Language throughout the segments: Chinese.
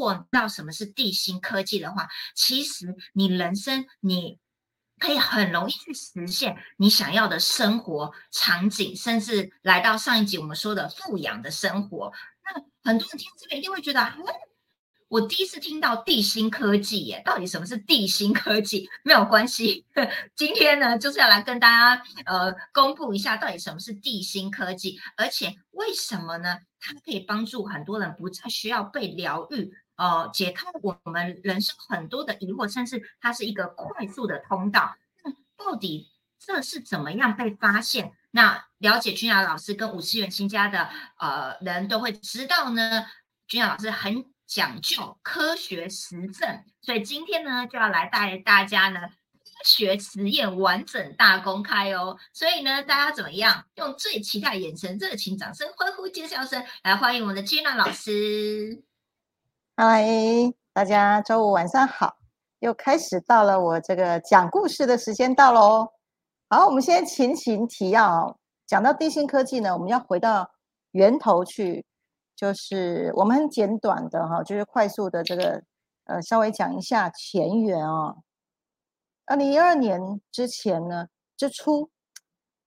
果知道什么是地心科技的话，其实你人生你可以很容易去实现你想要的生活场景，甚至来到上一集我们说的富养的生活。那很多人听这边一定会觉得，我第一次听到地心科技耶，到底什么是地心科技？没有关系，今天呢就是要来跟大家呃公布一下到底什么是地心科技，而且为什么呢？它可以帮助很多人不再需要被疗愈，呃，解开我们人生很多的疑惑，甚至它是一个快速的通道。那到底这是怎么样被发现？那了解君雅老师跟五次元新家的呃人都会知道呢。君雅老师很。讲究科学实证，所以今天呢就要来带大家呢科学实验完整大公开哦。所以呢，大家怎么样？用最期待眼神、热情掌声、欢呼尖叫声来欢迎我们的金娜老师。嗨，大家周五晚上好，又开始到了我这个讲故事的时间到喽。好，我们先前情提要，讲到地心科技呢，我们要回到源头去。就是我们很简短的哈，就是快速的这个呃，稍微讲一下前缘哦。二零一二年之前呢，之初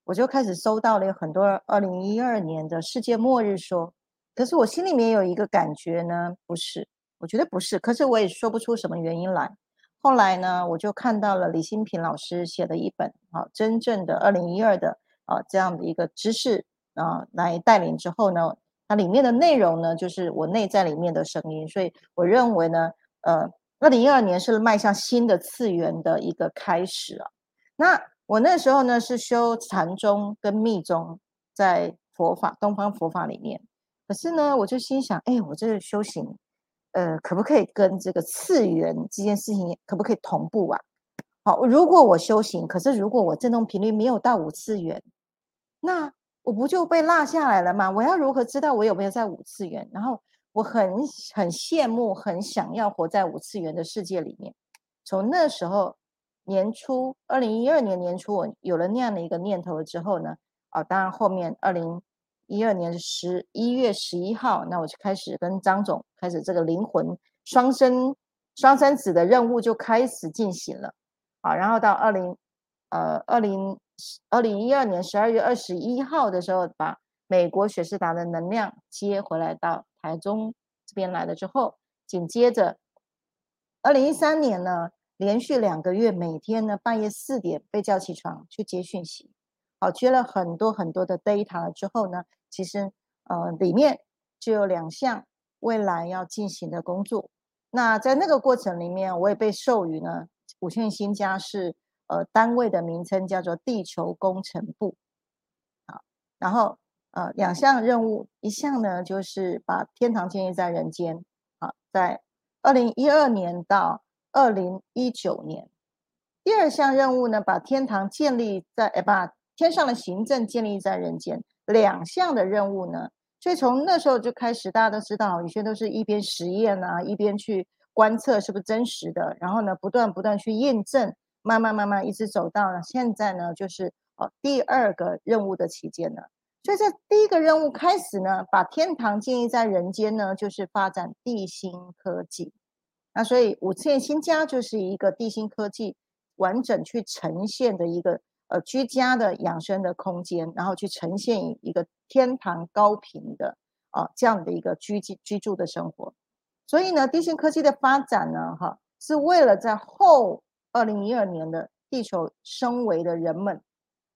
我就开始收到了有很多二零一二年的世界末日说，可是我心里面有一个感觉呢，不是，我觉得不是，可是我也说不出什么原因来。后来呢，我就看到了李新平老师写的一本啊，真正的二零一二的啊这样的一个知识啊来带领之后呢。它里面的内容呢，就是我内在里面的声音，所以我认为呢，呃，二零一二年是迈向新的次元的一个开始啊。那我那时候呢是修禅宗跟密宗，在佛法东方佛法里面，可是呢，我就心想，哎，我这个修行，呃，可不可以跟这个次元这件事情可不可以同步啊？好，如果我修行，可是如果我振动频率没有到五次元，那。我不就被落下来了吗？我要如何知道我有没有在五次元？然后我很很羡慕，很想要活在五次元的世界里面。从那时候年初，二零一二年年初，我有了那样的一个念头了之后呢，啊，当然后面二零一二年十一月十一号，那我就开始跟张总开始这个灵魂双生双生子的任务就开始进行了。啊，然后到二零呃二零。二零一二年十二月二十一号的时候，把美国雪士达的能量接回来到台中这边来了之后，紧接着二零一三年呢，连续两个月每天呢半夜四点被叫起床去接讯息，好接了很多很多的 data 之后呢，其实呃里面就有两项未来要进行的工作。那在那个过程里面，我也被授予呢五线新家是。呃，单位的名称叫做地球工程部，好，然后呃，两项任务，一项呢就是把天堂建立在人间，好，在二零一二年到二零一九年，第二项任务呢，把天堂建立在，呃，把天上的行政建立在人间，两项的任务呢，所以从那时候就开始，大家都知道，有些都是一边实验啊，一边去观测是不是真实的，然后呢，不断不断去验证。慢慢慢慢一直走到了现在呢，就是哦第二个任务的期间呢，所以在第一个任务开始呢，把天堂建立在人间呢，就是发展地心科技。那所以五次元新家就是一个地心科技完整去呈现的一个呃居家的养生的空间，然后去呈现一个天堂高频的啊这样的一个居居住的生活。所以呢，地心科技的发展呢，哈，是为了在后。二零一二年的地球升维的人们，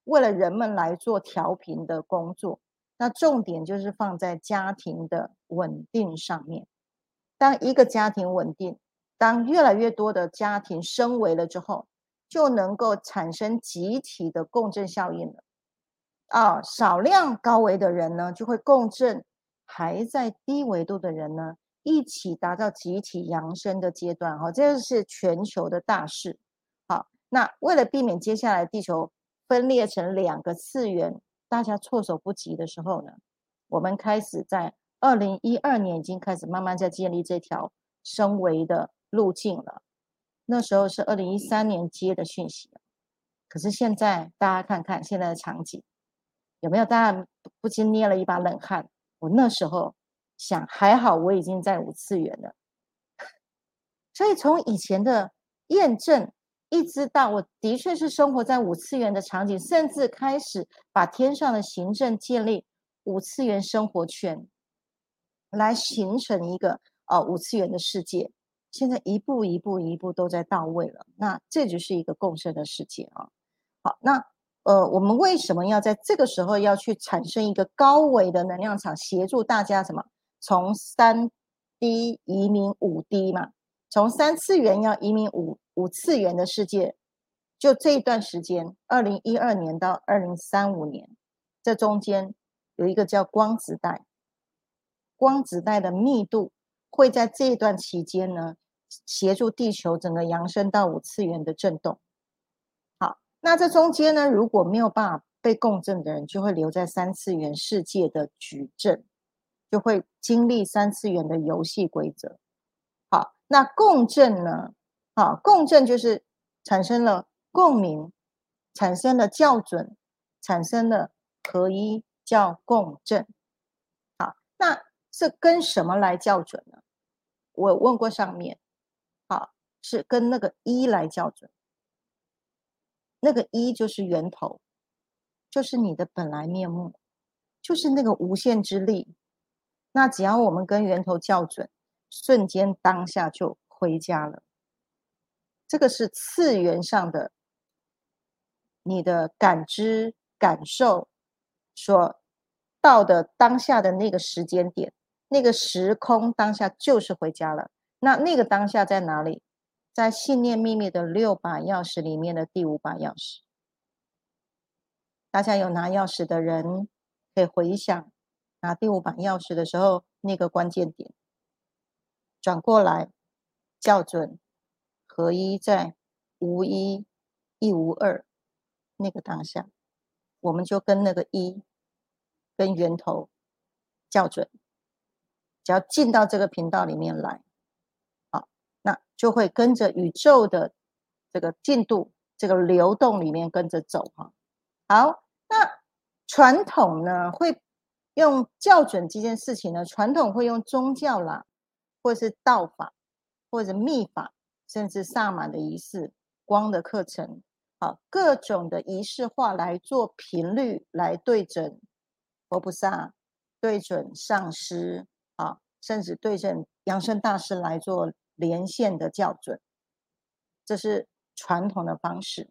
为了人们来做调频的工作，那重点就是放在家庭的稳定上面。当一个家庭稳定，当越来越多的家庭升维了之后，就能够产生集体的共振效应了。啊，少量高维的人呢，就会共振还在低维度的人呢，一起达到集体扬升的阶段。哈，这是全球的大事。好那为了避免接下来地球分裂成两个次元，大家措手不及的时候呢，我们开始在二零一二年已经开始慢慢在建立这条升维的路径了。那时候是二零一三年接的讯息，可是现在大家看看现在的场景，有没有大家不禁捏了一把冷汗？我那时候想，还好我已经在五次元了，所以从以前的验证，一直到我的确是生活在五次元的场景，甚至开始把天上的行政建立五次元生活圈，来形成一个呃五次元的世界。现在一步一步一步都在到位了，那这就是一个共生的世界啊。好，那呃，我们为什么要在这个时候要去产生一个高维的能量场，协助大家什么从三 D 移民五 D 嘛？从三次元要移民五五次元的世界，就这一段时间，二零一二年到二零三五年，这中间有一个叫光子带，光子带的密度会在这一段期间呢，协助地球整个扬升到五次元的震动。好，那这中间呢，如果没有办法被共振的人，就会留在三次元世界的矩阵，就会经历三次元的游戏规则。好那共振呢？好，共振就是产生了共鸣，产生了校准，产生了合一，叫共振。好，那是跟什么来校准呢？我问过上面，好，是跟那个一来校准。那个一就是源头，就是你的本来面目，就是那个无限之力。那只要我们跟源头校准。瞬间当下就回家了，这个是次元上的你的感知感受所到的当下的那个时间点，那个时空当下就是回家了。那那个当下在哪里？在信念秘密的六把钥匙里面的第五把钥匙。大家有拿钥匙的人可以回想拿第五把钥匙的时候那个关键点。转过来，校准合一在无一一无二那个当下，我们就跟那个一跟源头校准，只要进到这个频道里面来，好，那就会跟着宇宙的这个进度、这个流动里面跟着走哈。好，那传统呢会用校准这件事情呢，传统会用宗教啦。或是道法，或者秘法，甚至萨满的仪式、光的课程，好，各种的仪式化来做频率，来对准佛菩萨，对准上师，甚至对准养生大师来做连线的校准，这是传统的方式。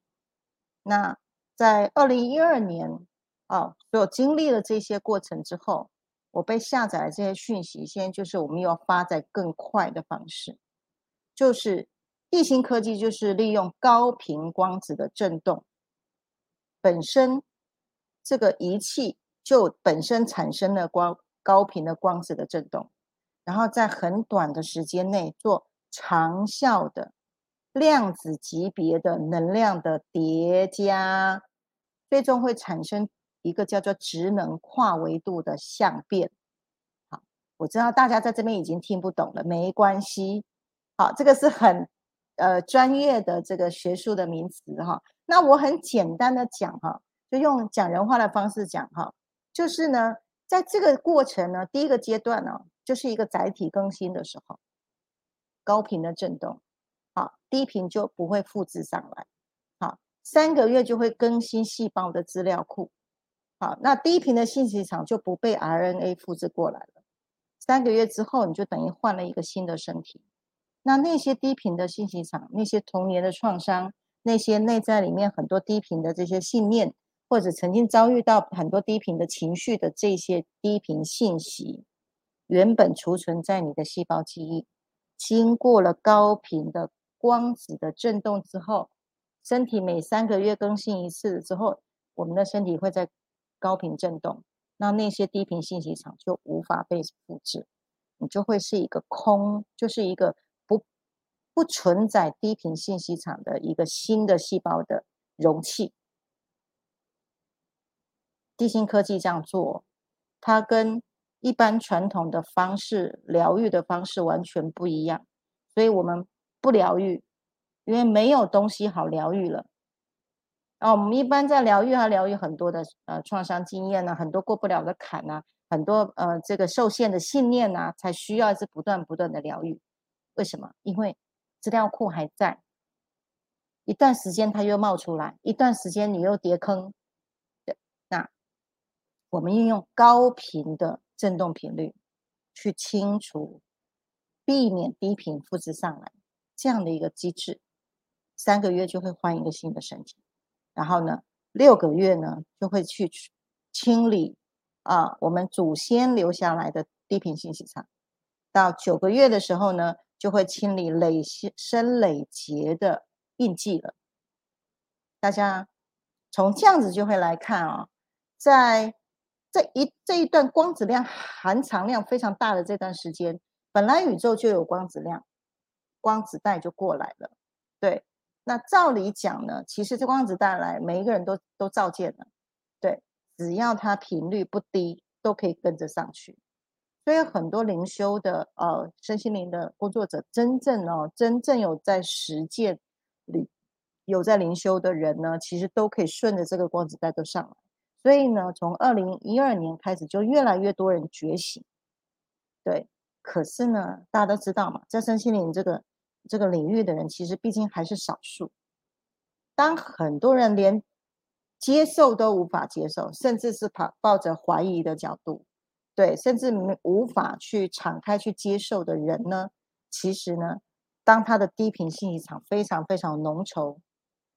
那在二零一二年，啊，所经历了这些过程之后。我被下载了这些讯息，现在就是我们要发在更快的方式，就是地心科技，就是利用高频光子的振动，本身这个仪器就本身产生了光高频的光子的振动，然后在很短的时间内做长效的量子级别的能量的叠加，最终会产生。一个叫做职能跨维度的相变，好，我知道大家在这边已经听不懂了，没关系，好，这个是很呃专业的这个学术的名词哈。那我很简单的讲哈，就用讲人话的方式讲哈，就是呢，在这个过程呢，第一个阶段呢，就是一个载体更新的时候，高频的震动，好，低频就不会复制上来，好，三个月就会更新细胞的资料库。好，那低频的信息场就不被 RNA 复制过来了。三个月之后，你就等于换了一个新的身体。那那些低频的信息场，那些童年的创伤，那些内在里面很多低频的这些信念，或者曾经遭遇到很多低频的情绪的这些低频信息，原本储存在你的细胞记忆，经过了高频的光子的震动之后，身体每三个月更新一次之后，我们的身体会在。高频振动，那那些低频信息场就无法被复制，你就会是一个空，就是一个不不存在低频信息场的一个新的细胞的容器。地心科技这样做，它跟一般传统的方式疗愈的方式完全不一样，所以我们不疗愈，因为没有东西好疗愈了。啊，我们一般在疗愈，还疗愈很多的呃创伤经验呢，很多过不了的坎呐，很多呃这个受限的信念呐，才需要是不断不断的疗愈。为什么？因为资料库还在，一段时间它又冒出来，一段时间你又跌坑。对，那我们运用高频的振动频率去清除，避免低频复制上来这样的一个机制，三个月就会换一个新的身体，然后呢，六个月呢就会去清理啊我们祖先留下来的低频信息场，到九个月的时候呢。就会清理累生累劫的印记了。大家从这样子就会来看啊，在这一这一段光子量含藏量非常大的这段时间，本来宇宙就有光子量，光子带就过来了。对，那照理讲呢，其实这光子带来，每一个人都都照见了。对，只要它频率不低，都可以跟着上去。所以很多灵修的呃身心灵的工作者，真正哦真正有在实践里有在灵修的人呢，其实都可以顺着这个光子带都上来。所以呢，从二零一二年开始，就越来越多人觉醒。对，可是呢，大家都知道嘛，在身心灵这个这个领域的人，其实毕竟还是少数。当很多人连接受都无法接受，甚至是抱抱着怀疑的角度。对，甚至无法去敞开去接受的人呢，其实呢，当他的低频信息场非常非常浓稠，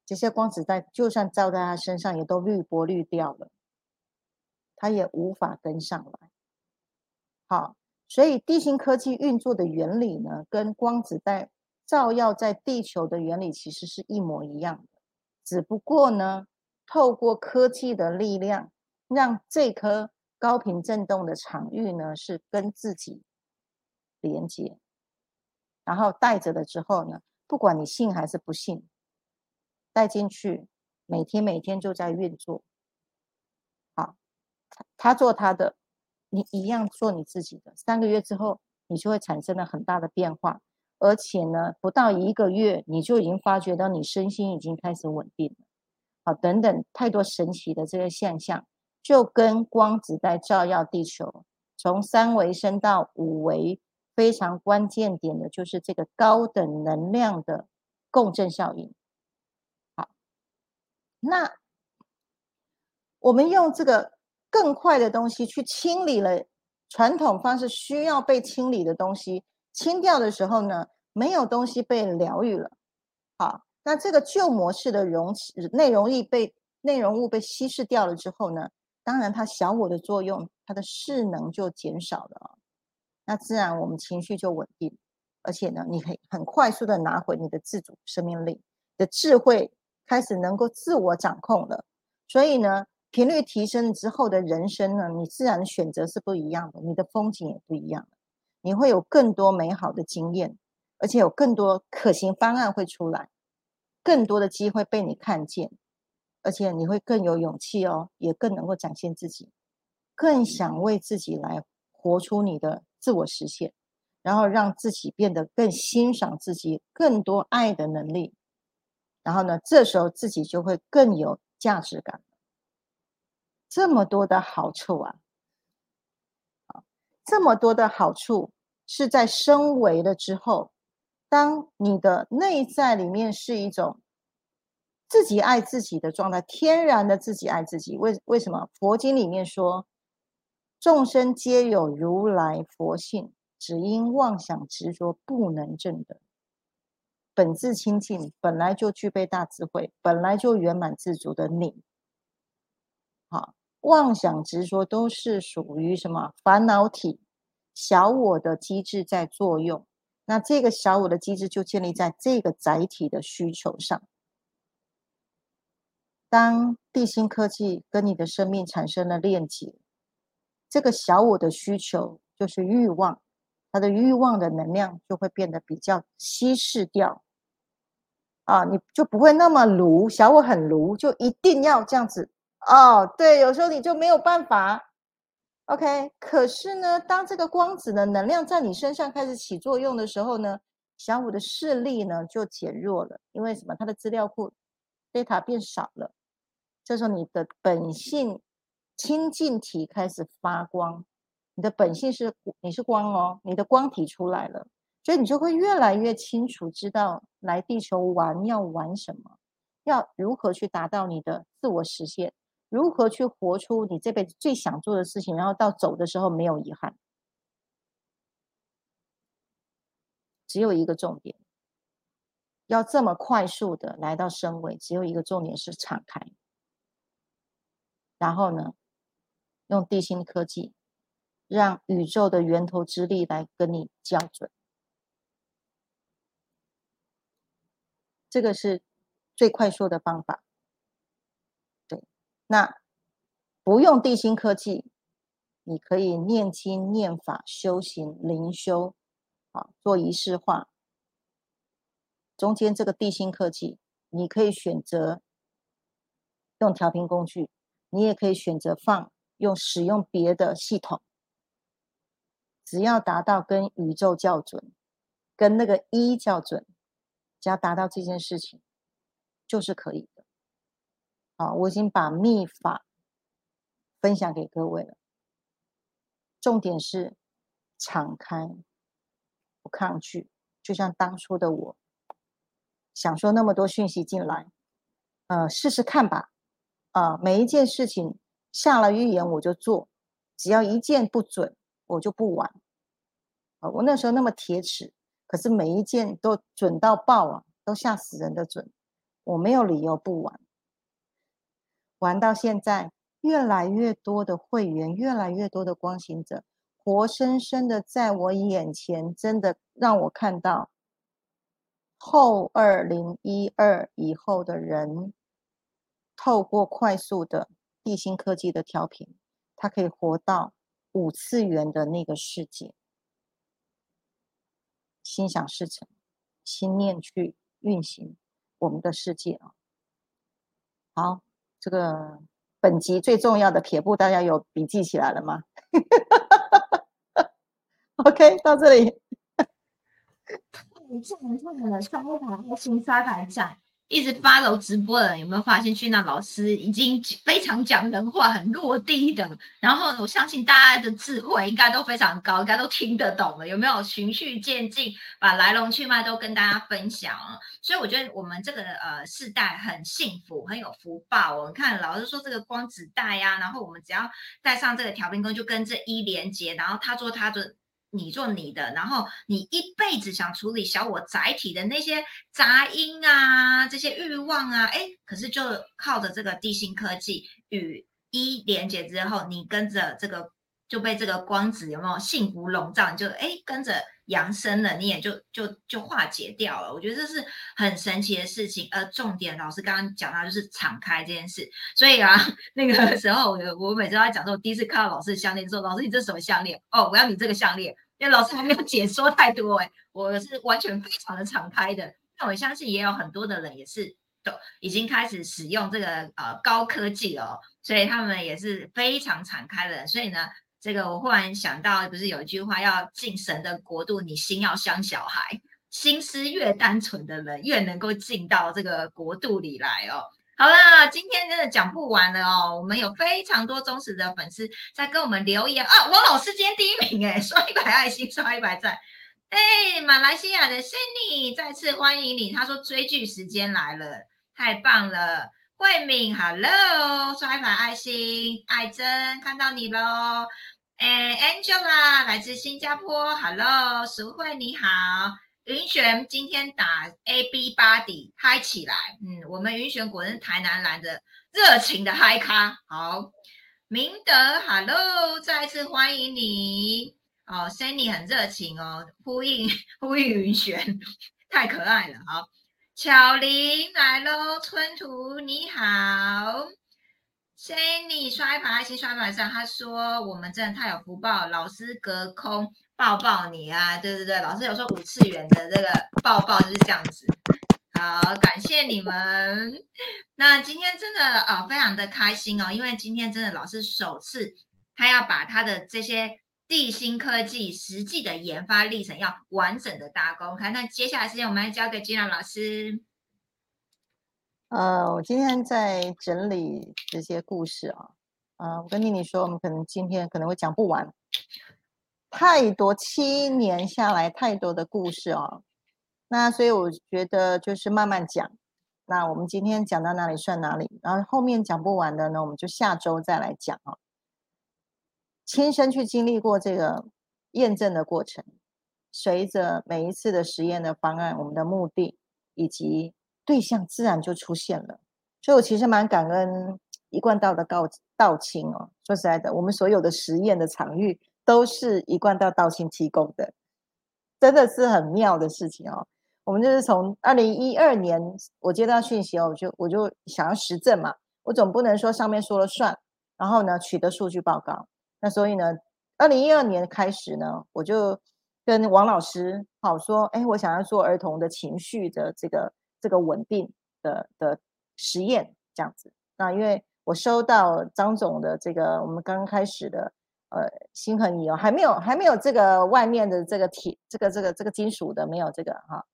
这些光子带就算照在他身上，也都滤波滤掉了，他也无法跟上来。好，所以地心科技运作的原理呢，跟光子带照耀在地球的原理其实是一模一样的，只不过呢，透过科技的力量，让这颗。高频振动的场域呢，是跟自己连接，然后带着了之后呢，不管你信还是不信，带进去，每天每天就在运作。好，他做他的，你一样做你自己的。三个月之后，你就会产生了很大的变化，而且呢，不到一个月，你就已经发觉到你身心已经开始稳定了。好，等等，太多神奇的这些现象。就跟光子在照耀地球，从三维升到五维，非常关键点的就是这个高等能量的共振效应。那我们用这个更快的东西去清理了传统方式需要被清理的东西，清掉的时候呢，没有东西被疗愈了。好，那这个旧模式的容内容易被内容物被稀释掉了之后呢？当然，它小我的作用，它的势能就减少了啊。那自然我们情绪就稳定，而且呢，你可以很快速的拿回你的自主生命力的智慧，开始能够自我掌控了。所以呢，频率提升之后的人生呢，你自然选择是不一样的，你的风景也不一样你会有更多美好的经验，而且有更多可行方案会出来，更多的机会被你看见。而且你会更有勇气哦，也更能够展现自己，更想为自己来活出你的自我实现，然后让自己变得更欣赏自己，更多爱的能力。然后呢，这时候自己就会更有价值感。这么多的好处啊，啊，这么多的好处是在升维了之后，当你的内在里面是一种。自己爱自己的状态，天然的自己爱自己。为为什么？佛经里面说，众生皆有如来佛性，只因妄想执着不能证得。本自清净，本来就具备大智慧，本来就圆满自足的你，好，妄想执着都是属于什么烦恼体、小我的机制在作用。那这个小我的机制就建立在这个载体的需求上。当地心科技跟你的生命产生了链接，这个小我的需求就是欲望，它的欲望的能量就会变得比较稀释掉，啊，你就不会那么炉，小我很炉，就一定要这样子哦。对，有时候你就没有办法，OK。可是呢，当这个光子的能量在你身上开始起作用的时候呢，小五的势力呢就减弱了，因为什么？它的资料库 data 变少了。这时候，你的本性清净体开始发光。你的本性是你是光哦，你的光体出来了。所以你就会越来越清楚知道来地球玩要玩什么，要如何去达到你的自我实现，如何去活出你这辈子最想做的事情，然后到走的时候没有遗憾。只有一个重点，要这么快速的来到升位，只有一个重点是敞开。然后呢，用地心科技，让宇宙的源头之力来跟你校准。这个是最快速的方法。对，那不用地心科技，你可以念经、念法、修行、灵修。啊，做仪式化，中间这个地心科技，你可以选择用调频工具，你也可以选择放用使用别的系统，只要达到跟宇宙校准，跟那个一校准，只要达到这件事情，就是可以的。啊，我已经把秘法分享给各位了，重点是敞开。不抗拒，就像当初的我，想说那么多讯息进来，呃，试试看吧，啊，每一件事情下了预言我就做，只要一件不准，我就不玩。啊，我那时候那么铁齿，可是每一件都准到爆啊，都吓死人的准，我没有理由不玩。玩到现在，越来越多的会员，越来越多的光行者。活生生的在我眼前，真的让我看到后二零一二以后的人，透过快速的地心科技的调频，他可以活到五次元的那个世界，心想事成，心念去运行我们的世界啊。好，这个本集最重要的撇步，大家有笔记起来了吗？OK，到这里。你这人这么的刷牌，新刷牌站，一直发楼直播的，有没有发现？去那老师已经非常讲人话，很落地的。然后我相信大家的智慧应该都非常高，应该都听得懂了。有没有循序渐进，把来龙去脉都跟大家分享？所以我觉得我们这个呃世代很幸福，很有福报。我们看老师说这个光子带呀，然后我们只要带上这个调频弓，就跟这一连接，然后他做他的。你做你的，然后你一辈子想处理小我载体的那些杂音啊，这些欲望啊，哎，可是就靠着这个地心科技与一连接之后，你跟着这个就被这个光子有没有幸福笼罩？你就哎跟着扬升了，你也就就就化解掉了。我觉得这是很神奇的事情。而重点，老师刚刚讲到就是敞开这件事。所以啊，那个时候我我每次都在讲说，我第一次看到老师的项链，说老师你这什么项链？哦，我要你这个项链。因为老师还没有解说太多哎，我是完全非常的敞开的。那我相信也有很多的人也是都已经开始使用这个呃高科技哦，所以他们也是非常敞开的。所以呢，这个我忽然想到，不是有一句话要进神的国度，你心要像小孩，心思越单纯的人越能够进到这个国度里来哦。好了，今天真的讲不完了哦。我们有非常多忠实的粉丝在跟我们留言啊。王老师今天第一名哎，刷一百爱心，刷一百赞。哎，马来西亚的仙女再次欢迎你。他说追剧时间来了，太棒了。慧敏，Hello，刷一百爱心。爱珍，看到你喽。哎，Angela 来自新加坡，Hello，淑慧你好。云璇今天打 A B 八底嗨起来，嗯，我们云璇果然是台南来的热情的嗨咖。好，明德，Hello，再次欢迎你哦，Sunny 很热情哦，呼应 呼应云璇，太可爱了。好，巧玲来喽，春图你好，Sunny 刷一排爱心刷排上，他说我们真的太有福报，老师隔空。抱抱你啊！对对对，老师有说五次元的这个抱抱就是这样子。好，感谢你们。那今天真的啊，非常的开心哦，因为今天真的老师首次他要把他的这些地心科技实际的研发历程要完整的大公开。那接下来时间我们来交给金娜老师。呃，我今天在整理这些故事啊，呃，我跟妮妮说，我们可能今天可能会讲不完。太多七年下来太多的故事哦。那所以我觉得就是慢慢讲。那我们今天讲到哪里算哪里，然后后面讲不完的呢，我们就下周再来讲哦。亲身去经历过这个验证的过程，随着每一次的实验的方案，我们的目的以及对象自然就出现了。所以我其实蛮感恩一贯道的道道亲哦。说实在的，我们所有的实验的场域都是一贯到道亲提供的，真的是很妙的事情哦。我们就是从二零一二年我接到讯息哦，我就我就想要实证嘛，我总不能说上面说了算，然后呢取得数据报告。那所以呢，二零一二年开始呢，我就跟王老师好说，哎，我想要做儿童的情绪的这个这个稳定的的实验这样子。那因为我收到张总的这个我们刚刚开始的呃心恒仪哦，还没有还没有这个外面的这个铁这个这个这个金属的没有这个哈。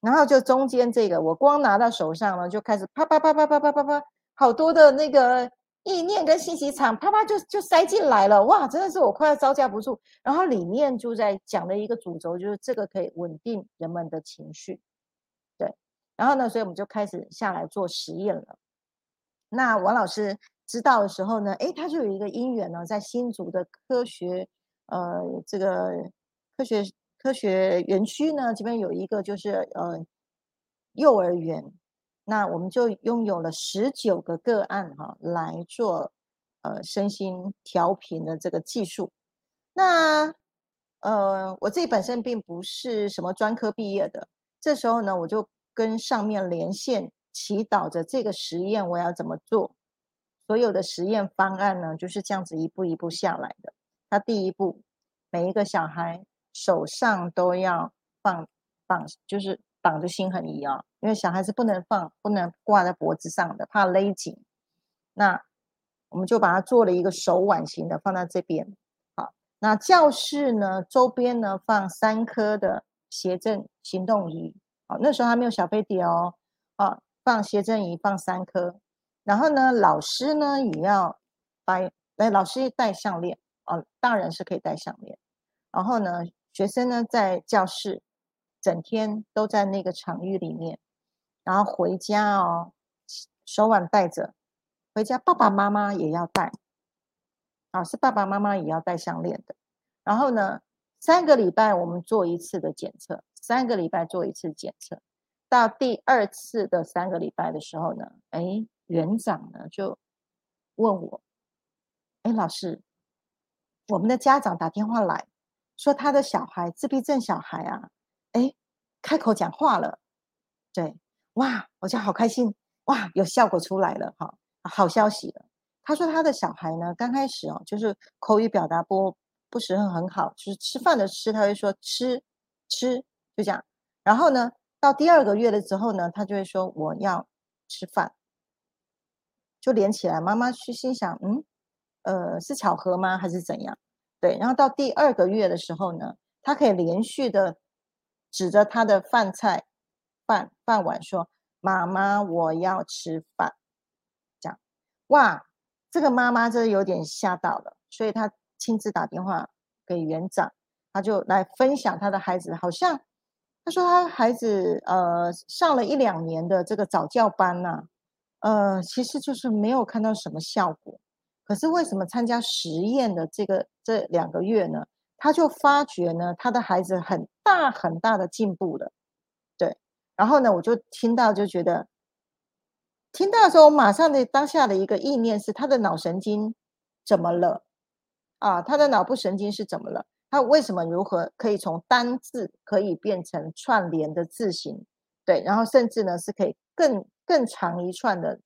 然后就中间这个，我光拿到手上呢，就开始啪啪啪啪啪啪啪啪，好多的那个意念跟信息场，啪啪就就塞进来了，哇，真的是我快要招架不住。然后里面就在讲的一个主轴，就是这个可以稳定人们的情绪，对。然后呢，所以我们就开始下来做实验了。那王老师知道的时候呢，诶，他就有一个因缘呢，在新竹的科学，呃，这个科学。科学园区呢，这边有一个就是呃幼儿园，那我们就拥有了十九个个案哈，来做呃身心调频的这个技术。那呃我自己本身并不是什么专科毕业的，这时候呢，我就跟上面连线，祈祷着这个实验我要怎么做。所有的实验方案呢，就是这样子一步一步下来的。它第一步，每一个小孩。手上都要放绑，就是绑着心很仪啊，因为小孩子不能放，不能挂在脖子上的，怕勒紧。那我们就把它做了一个手腕型的，放在这边。好，那教室呢，周边呢放三颗的斜正行动仪。好，那时候还没有小飞碟哦。啊，放斜正仪放三颗，然后呢，老师呢也要戴，来老师戴项链哦，大人是可以戴项链。然后呢？学生呢，在教室整天都在那个场域里面，然后回家哦，手腕戴着，回家爸爸妈妈也要戴，啊，是爸爸妈妈也要戴项链的。然后呢，三个礼拜我们做一次的检测，三个礼拜做一次检测，到第二次的三个礼拜的时候呢，哎，园长呢就问我，哎，老师，我们的家长打电话来。说他的小孩自闭症小孩啊，哎，开口讲话了，对，哇，我就好开心，哇，有效果出来了，哈，好消息了。他说他的小孩呢，刚开始哦，就是口语表达不不是很很好，就是吃饭的吃，他会说吃吃，就这样。然后呢，到第二个月了之后呢，他就会说我要吃饭，就连起来。妈妈去心想，嗯，呃，是巧合吗，还是怎样？对，然后到第二个月的时候呢，他可以连续的指着他的饭菜饭饭碗说：“妈妈，我要吃饭。”这样，哇，这个妈妈真的有点吓到了，所以她亲自打电话给园长，他就来分享他的孩子，好像他说他孩子呃上了一两年的这个早教班呐，呃，其实就是没有看到什么效果。可是为什么参加实验的这个这两个月呢？他就发觉呢，他的孩子很大很大的进步了，对。然后呢，我就听到就觉得，听到的时候，我马上的当下的一个意念是，他的脑神经怎么了？啊，他的脑部神经是怎么了？他为什么如何可以从单字可以变成串联的字形？对，然后甚至呢是可以更更长一串的。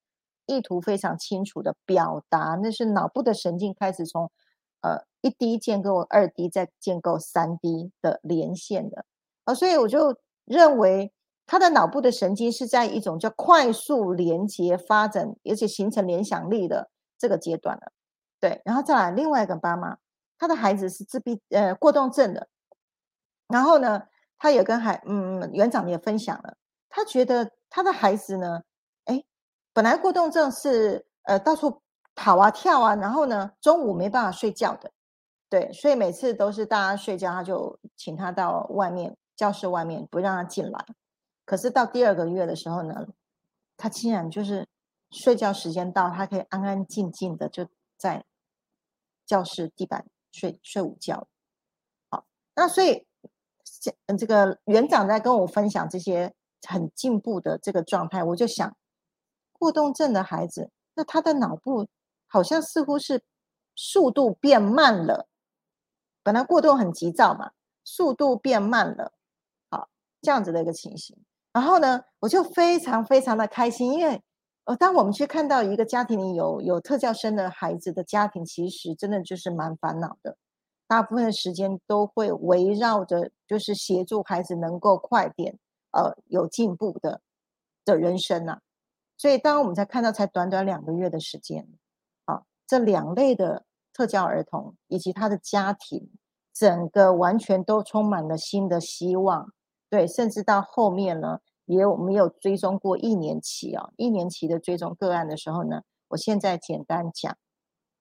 意图非常清楚的表达，那是脑部的神经开始从呃一 D 建构二 D 再建构三 D 的连线的啊，所以我就认为他的脑部的神经是在一种叫快速连接发展，而且形成联想力的这个阶段了。对，然后再来另外一个妈妈，他的孩子是自闭呃过动症的，然后呢，他也跟孩嗯园长也分享了，他觉得他的孩子呢。本来过动症是呃到处跑啊跳啊，然后呢中午没办法睡觉的，对，所以每次都是大家睡觉，他就请他到外面教室外面，不让他进来。可是到第二个月的时候呢，他竟然就是睡觉时间到，他可以安安静静的就在教室地板睡睡午觉。好，那所以这这个园长在跟我分享这些很进步的这个状态，我就想，过动症的孩子，那他的脑部好像似乎是速度变慢了。本来过动很急躁嘛，速度变慢了，好，这样子的一个情形。然后呢，我就非常非常的开心，因为呃，当我们去看到一个家庭里有有特教生的孩子的家庭，其实真的就是蛮烦恼的，大部分的时间都会围绕着就是协助孩子能够快点呃有进步的的人生呐。所以，当我们才看到才短短两个月的时间，啊，这两类的。特教儿童以及他的家庭，整个完全都充满了新的希望。对，甚至到后面呢，也有没有追踪过一年期啊？一年期的追踪个案的时候呢，我现在简单讲，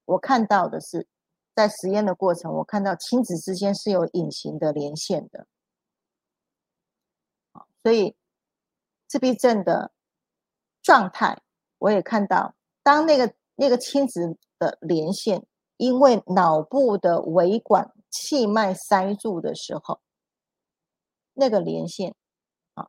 我看到的是，在实验的过程，我看到亲子之间是有隐形的连线的。所以自闭症的状态，我也看到，当那个那个亲子的连线。因为脑部的维管气脉塞住的时候，那个连线啊，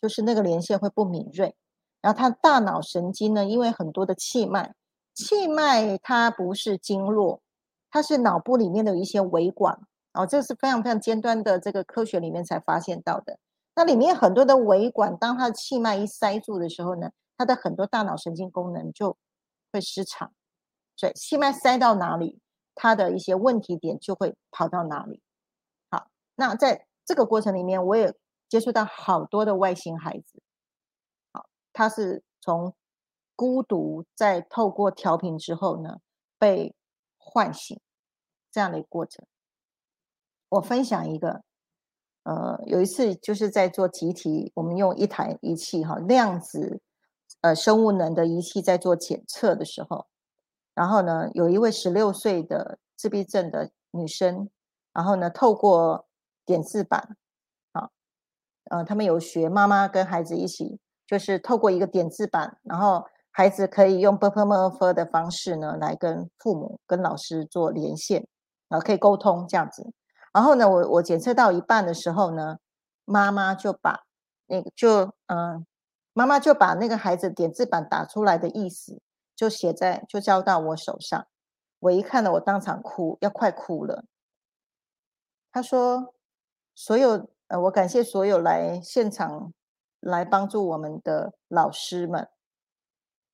就是那个连线会不敏锐，然后他大脑神经呢，因为很多的气脉，气脉它不是经络，它是脑部里面的一些维管哦，这是非常非常尖端的这个科学里面才发现到的。那里面很多的维管，当它的气脉一塞住的时候呢，它的很多大脑神经功能就会失常。所以气脉塞到哪里，它的一些问题点就会跑到哪里。好，那在这个过程里面，我也接触到好多的外星孩子。好，他是从孤独，在透过调频之后呢，被唤醒这样的一个过程。我分享一个，呃，有一次就是在做集体，我们用一台仪器哈，量子呃生物能的仪器在做检测的时候。然后呢，有一位十六岁的自闭症的女生，然后呢，透过点字板，啊，呃，他们有学，妈妈跟孩子一起，就是透过一个点字板，然后孩子可以用 b p m f 的方式呢，来跟父母、跟老师做连线，啊，可以沟通这样子。然后呢，我我检测到一半的时候呢，妈妈就把那个就嗯，妈妈就把那个孩子点字板打出来的意思。就写在，就交到我手上。我一看呢，我当场哭，要快哭了。他说：“所有，呃，我感谢所有来现场来帮助我们的老师们。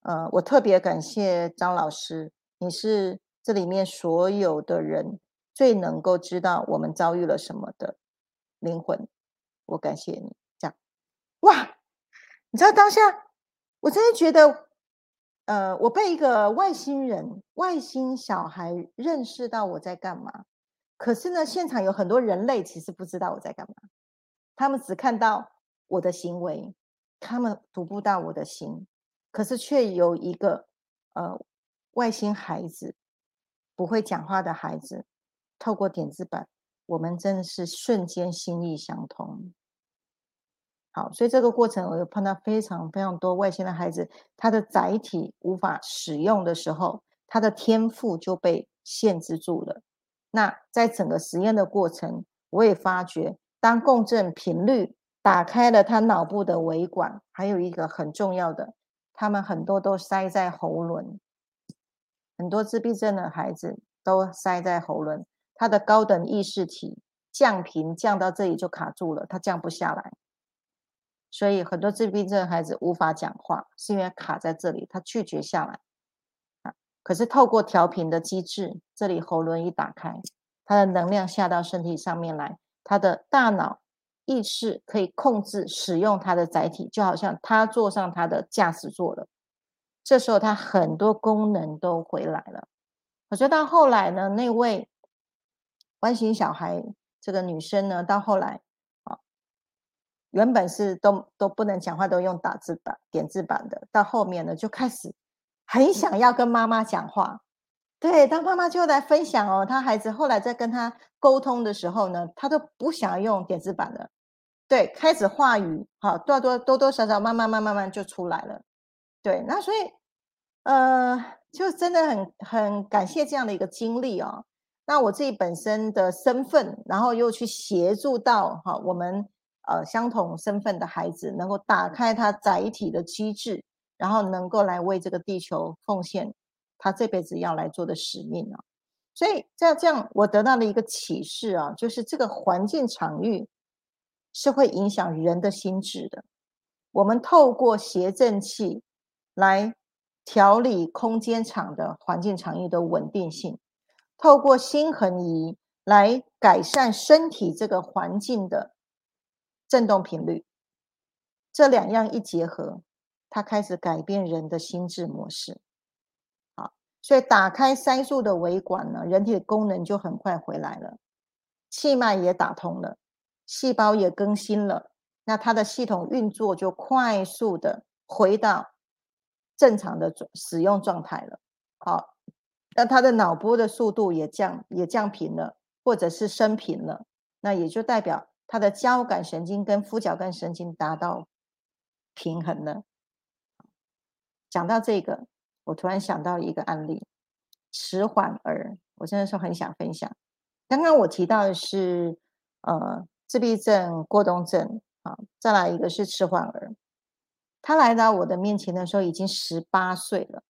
呃，我特别感谢张老师，你是这里面所有的人最能够知道我们遭遇了什么的灵魂。我感谢你。这样，哇，你知道当下，我真的觉得。”呃，我被一个外星人、外星小孩认识到我在干嘛，可是呢，现场有很多人类其实不知道我在干嘛，他们只看到我的行为，他们读不到我的心，可是却有一个呃外星孩子，不会讲话的孩子，透过点字板，我们真的是瞬间心意相通。好，所以这个过程我有碰到非常非常多外星的孩子，他的载体无法使用的时候，他的天赋就被限制住了。那在整个实验的过程，我也发觉，当共振频率打开了他脑部的维管，还有一个很重要的，他们很多都塞在喉轮，很多自闭症的孩子都塞在喉轮，他的高等意识体降频降到这里就卡住了，他降不下来。所以很多自闭症孩子无法讲话，是因为卡在这里，他拒绝下来。啊，可是透过调频的机制，这里喉轮一打开，他的能量下到身体上面来，他的大脑意识可以控制使用他的载体，就好像他坐上他的驾驶座了。这时候他很多功能都回来了。可是到后来呢，那位外星小孩这个女生呢，到后来啊。原本是都都不能讲话，都用打字板、点字板的。到后面呢，就开始很想要跟妈妈讲话，对，当妈妈就来分享哦，她孩子后来在跟她沟通的时候呢，她都不想要用点字版了，对，开始话语，好，多多多多少少，慢慢慢慢慢就出来了，对，那所以，呃，就真的很很感谢这样的一个经历哦。那我自己本身的身份，然后又去协助到哈我们呃相同身份的孩子，能够打开他载体的机制，然后能够来为这个地球奉献。他这辈子要来做的使命啊，所以在这样，我得到了一个启示啊，就是这个环境场域是会影响人的心智的。我们透过谐振器来调理空间场的环境场域的稳定性，透过心恒仪来改善身体这个环境的振动频率。这两样一结合，它开始改变人的心智模式。好所以打开塞住的维管呢，人体的功能就很快回来了，气脉也打通了，细胞也更新了，那它的系统运作就快速的回到正常的使用状态了。好，那他的脑波的速度也降也降频了，或者是升频了，那也就代表他的交感神经跟副交感神经达到平衡了。讲到这个。我突然想到一个案例，迟缓儿，我真的是很想分享。刚刚我提到的是，呃，自闭症、过动症，啊，再来一个是迟缓儿。他来到我的面前的时候已经十八岁了，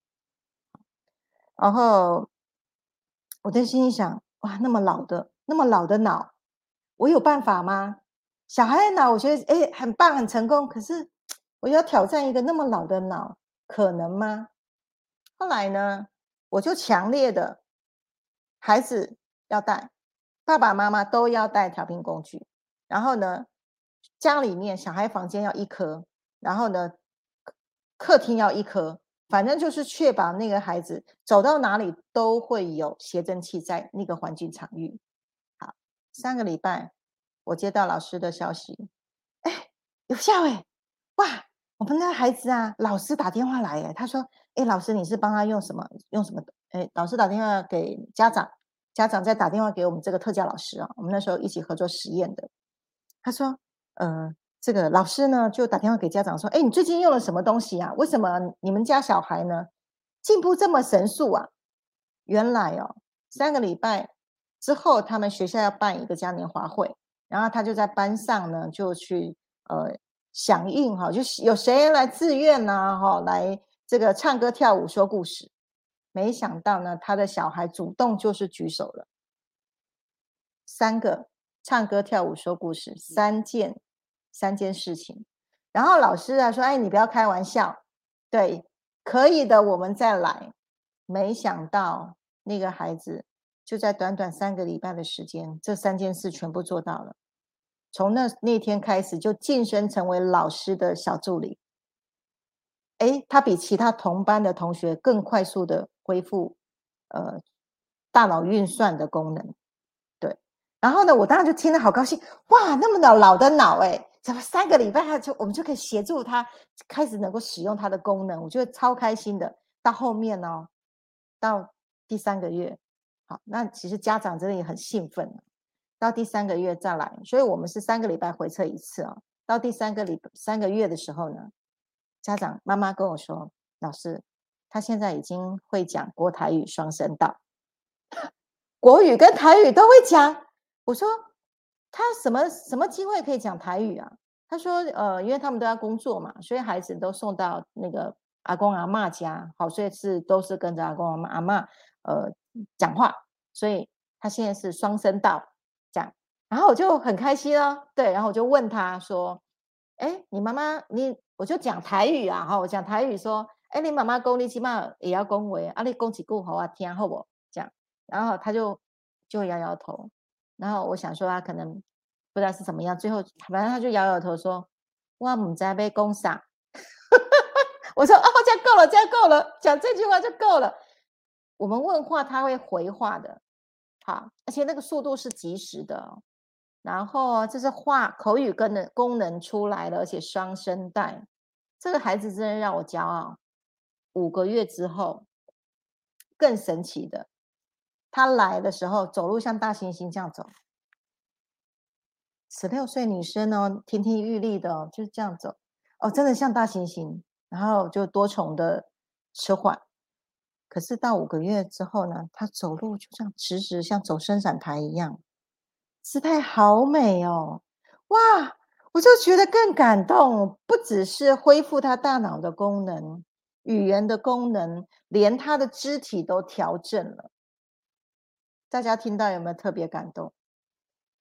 然后我在心里想，哇，那么老的，那么老的脑，我有办法吗？小孩的脑，我觉得哎，很棒，很成功，可是我要挑战一个那么老的脑，可能吗？后来呢，我就强烈的，孩子要带，爸爸妈妈都要带调频工具。然后呢，家里面小孩房间要一颗，然后呢，客厅要一颗，反正就是确保那个孩子走到哪里都会有谐振器在那个环境场域。好，三个礼拜，我接到老师的消息，哎，有效哎，哇！我们那孩子啊，老师打电话来，哎，他说：“哎，老师，你是帮他用什么？用什么？哎，老师打电话给家长，家长再打电话给我们这个特教老师啊。我们那时候一起合作实验的。他说：，呃，这个老师呢，就打电话给家长说：，哎，你最近用了什么东西啊？为什么你们家小孩呢进步这么神速啊？原来哦，三个礼拜之后，他们学校要办一个嘉年华会，然后他就在班上呢，就去呃。”响应哈，就是有谁来自愿呢？哈，来这个唱歌跳舞说故事。没想到呢，他的小孩主动就是举手了。三个唱歌跳舞说故事，三件三件事情。然后老师啊说：“哎，你不要开玩笑，对，可以的，我们再来。”没想到那个孩子就在短短三个礼拜的时间，这三件事全部做到了。从那那天开始，就晋升成为老师的小助理。哎，他比其他同班的同学更快速的恢复，呃，大脑运算的功能。对，然后呢，我当时就听得好高兴，哇，那么老老的脑，哎，怎么三个礼拜他就我们就可以协助他开始能够使用他的功能，我觉得超开心的。到后面呢，到第三个月，好，那其实家长真的也很兴奋。到第三个月再来，所以我们是三个礼拜回测一次啊。到第三个礼三个月的时候呢，家长妈妈跟我说：“老师，他现在已经会讲国台语双声道，国语跟台语都会讲。”我说：“他什么什么机会可以讲台语啊？”他说：“呃，因为他们都要工作嘛，所以孩子都送到那个阿公阿妈家，好，所以是都是跟着阿公阿妈阿妈呃讲话，所以他现在是双声道讲。”然后我就很开心哦，对，然后我就问他说：“哎，你妈妈，你我就讲台语啊，哈，我讲台语说，哎，你妈妈讲你起码也要恭维，啊，你讲几句好啊，听好不？这样，然后他就就摇摇头，然后我想说他可能不知道是怎么样，最后反正他就摇摇头说，哇我唔知被攻杀。我说哦，这样够了，这样够了，讲这句话就够了。我们问话他会回话的，好，而且那个速度是及时的。然后这是话口语功能功能出来了，而且双声带，这个孩子真的让我骄傲。五个月之后，更神奇的，他来的时候走路像大猩猩这样走。十六岁女生哦，亭亭玉立的哦，就是这样走哦，真的像大猩猩。然后就多重的迟缓，可是到五个月之后呢，她走路就像直直像走伸展台一样，姿态好美哦，哇！我就觉得更感动，不只是恢复她大脑的功能、语言的功能，连她的肢体都调整了。大家听到有没有特别感动？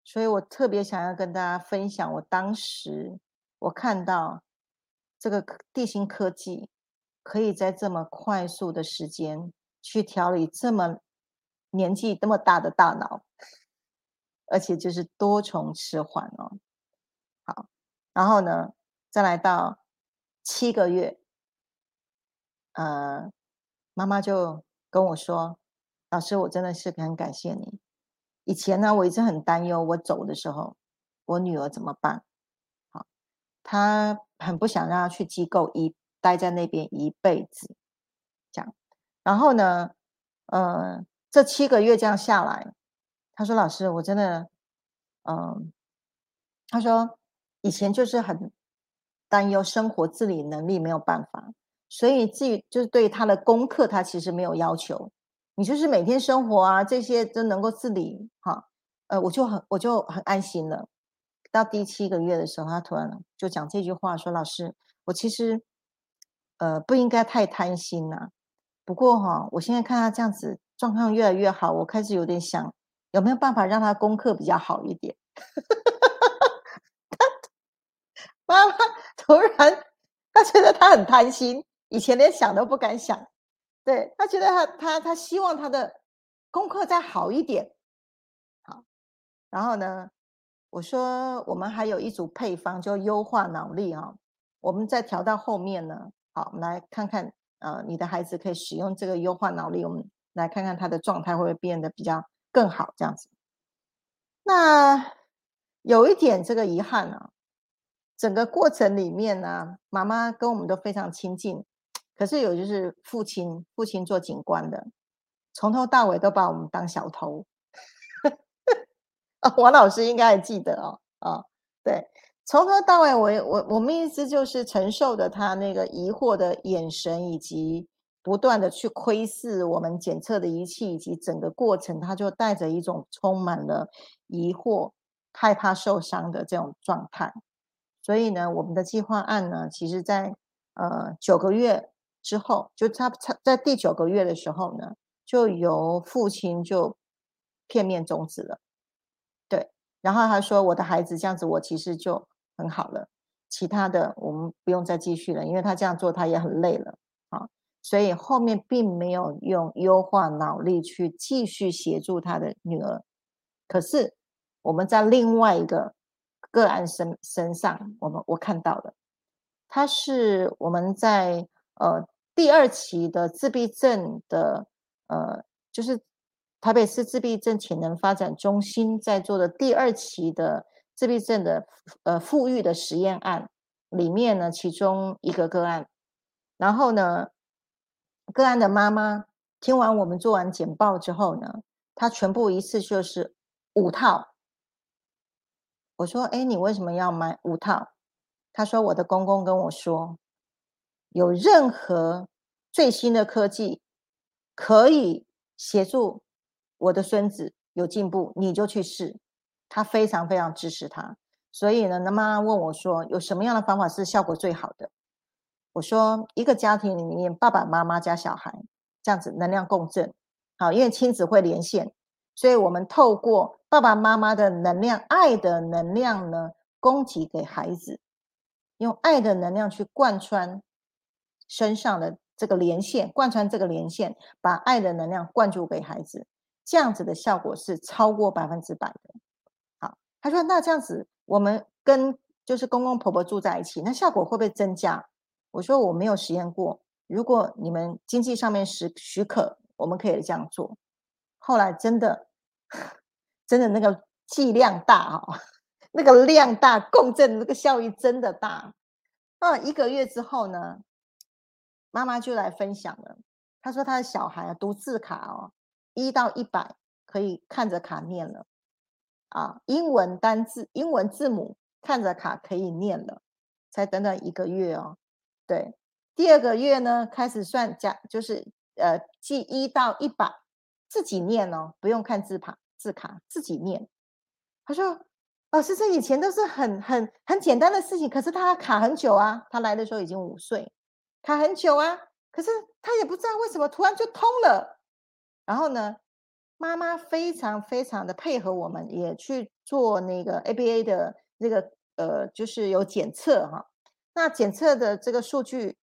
所以我特别想要跟大家分享，我当时我看到这个地心科技可以在这么快速的时间去调理这么年纪这么大的大脑，而且就是多重迟缓哦。好，然后呢，再来到七个月，呃，妈妈就跟我说：“老师，我真的是很感谢你。”以前呢，我一直很担忧，我走的时候，我女儿怎么办？好，她很不想让她去机构一待在那边一辈子，这样。然后呢，呃，这七个月这样下来，她说：“老师，我真的，嗯，她说以前就是很担忧生活自理能力没有办法，所以至于就是对她的功课，她其实没有要求。”你就是每天生活啊，这些都能够自理，哈，呃，我就很我就很安心了。到第七个月的时候，他突然就讲这句话，说：“老师，我其实，呃，不应该太贪心呐。不过哈，我现在看他这样子状况越来越好，我开始有点想，有没有办法让他功课比较好一点？” 妈妈突然他觉得他很贪心，以前连想都不敢想。对他觉得他他他希望他的功课再好一点，好，然后呢，我说我们还有一组配方，就优化脑力哈，我们再调到后面呢，好，我们来看看，呃，你的孩子可以使用这个优化脑力，我们来看看他的状态会不会变得比较更好这样子。那有一点这个遗憾啊，整个过程里面呢，妈妈跟我们都非常亲近。可是有就是父亲，父亲做警官的，从头到尾都把我们当小偷。啊，王老师应该还记得哦，啊，对，从头到尾，我我我们一直就是承受着他那个疑惑的眼神，以及不断的去窥视我们检测的仪器，以及整个过程，他就带着一种充满了疑惑、害怕受伤的这种状态。所以呢，我们的计划案呢，其实在呃九个月。之后，就他他在第九个月的时候呢，就由父亲就片面终止了，对。然后他说：“我的孩子这样子，我其实就很好了，其他的我们不用再继续了，因为他这样做他也很累了啊。所以后面并没有用优化脑力去继续协助他的女儿。可是我们在另外一个个案身身上，我们我看到了，他是我们在呃。第二期的自闭症的，呃，就是台北市自闭症潜能发展中心在做的第二期的自闭症的呃富裕的实验案里面呢，其中一个个案，然后呢，个案的妈妈听完我们做完简报之后呢，她全部一次就是五套。我说：“哎，你为什么要买五套？”她说：“我的公公跟我说。”有任何最新的科技可以协助我的孙子有进步，你就去试。他非常非常支持他，所以呢，那妈妈问我说，有什么样的方法是效果最好的？我说，一个家庭里面，爸爸妈妈加小孩这样子能量共振，好，因为亲子会连线，所以我们透过爸爸妈妈的能量、爱的能量呢，供给给孩子，用爱的能量去贯穿。身上的这个连线，贯穿这个连线，把爱的能量灌注给孩子，这样子的效果是超过百分之百的。好，他说：“那这样子，我们跟就是公公婆婆住在一起，那效果会不会增加？”我说：“我没有实验过，如果你们经济上面是许可，我们可以这样做。”后来真的，真的那个剂量大啊，那个量大，共振那个效益真的大。那一个月之后呢？妈妈就来分享了，她说她的小孩啊读字卡哦，一到一百可以看着卡念了，啊，英文单字、英文字母看着卡可以念了，才短短一个月哦。对，第二个月呢，开始算加，就是呃记一到一百，自己念哦，不用看字卡字卡，自己念。她说：“老师，这以前都是很很很简单的事情，可是他卡很久啊。他来的时候已经五岁，卡很久啊。可是他也不知道为什么突然就通了。然后呢，妈妈非常非常的配合我们，也去做那个 ABA 的那个呃，就是有检测哈。那检测的这个数据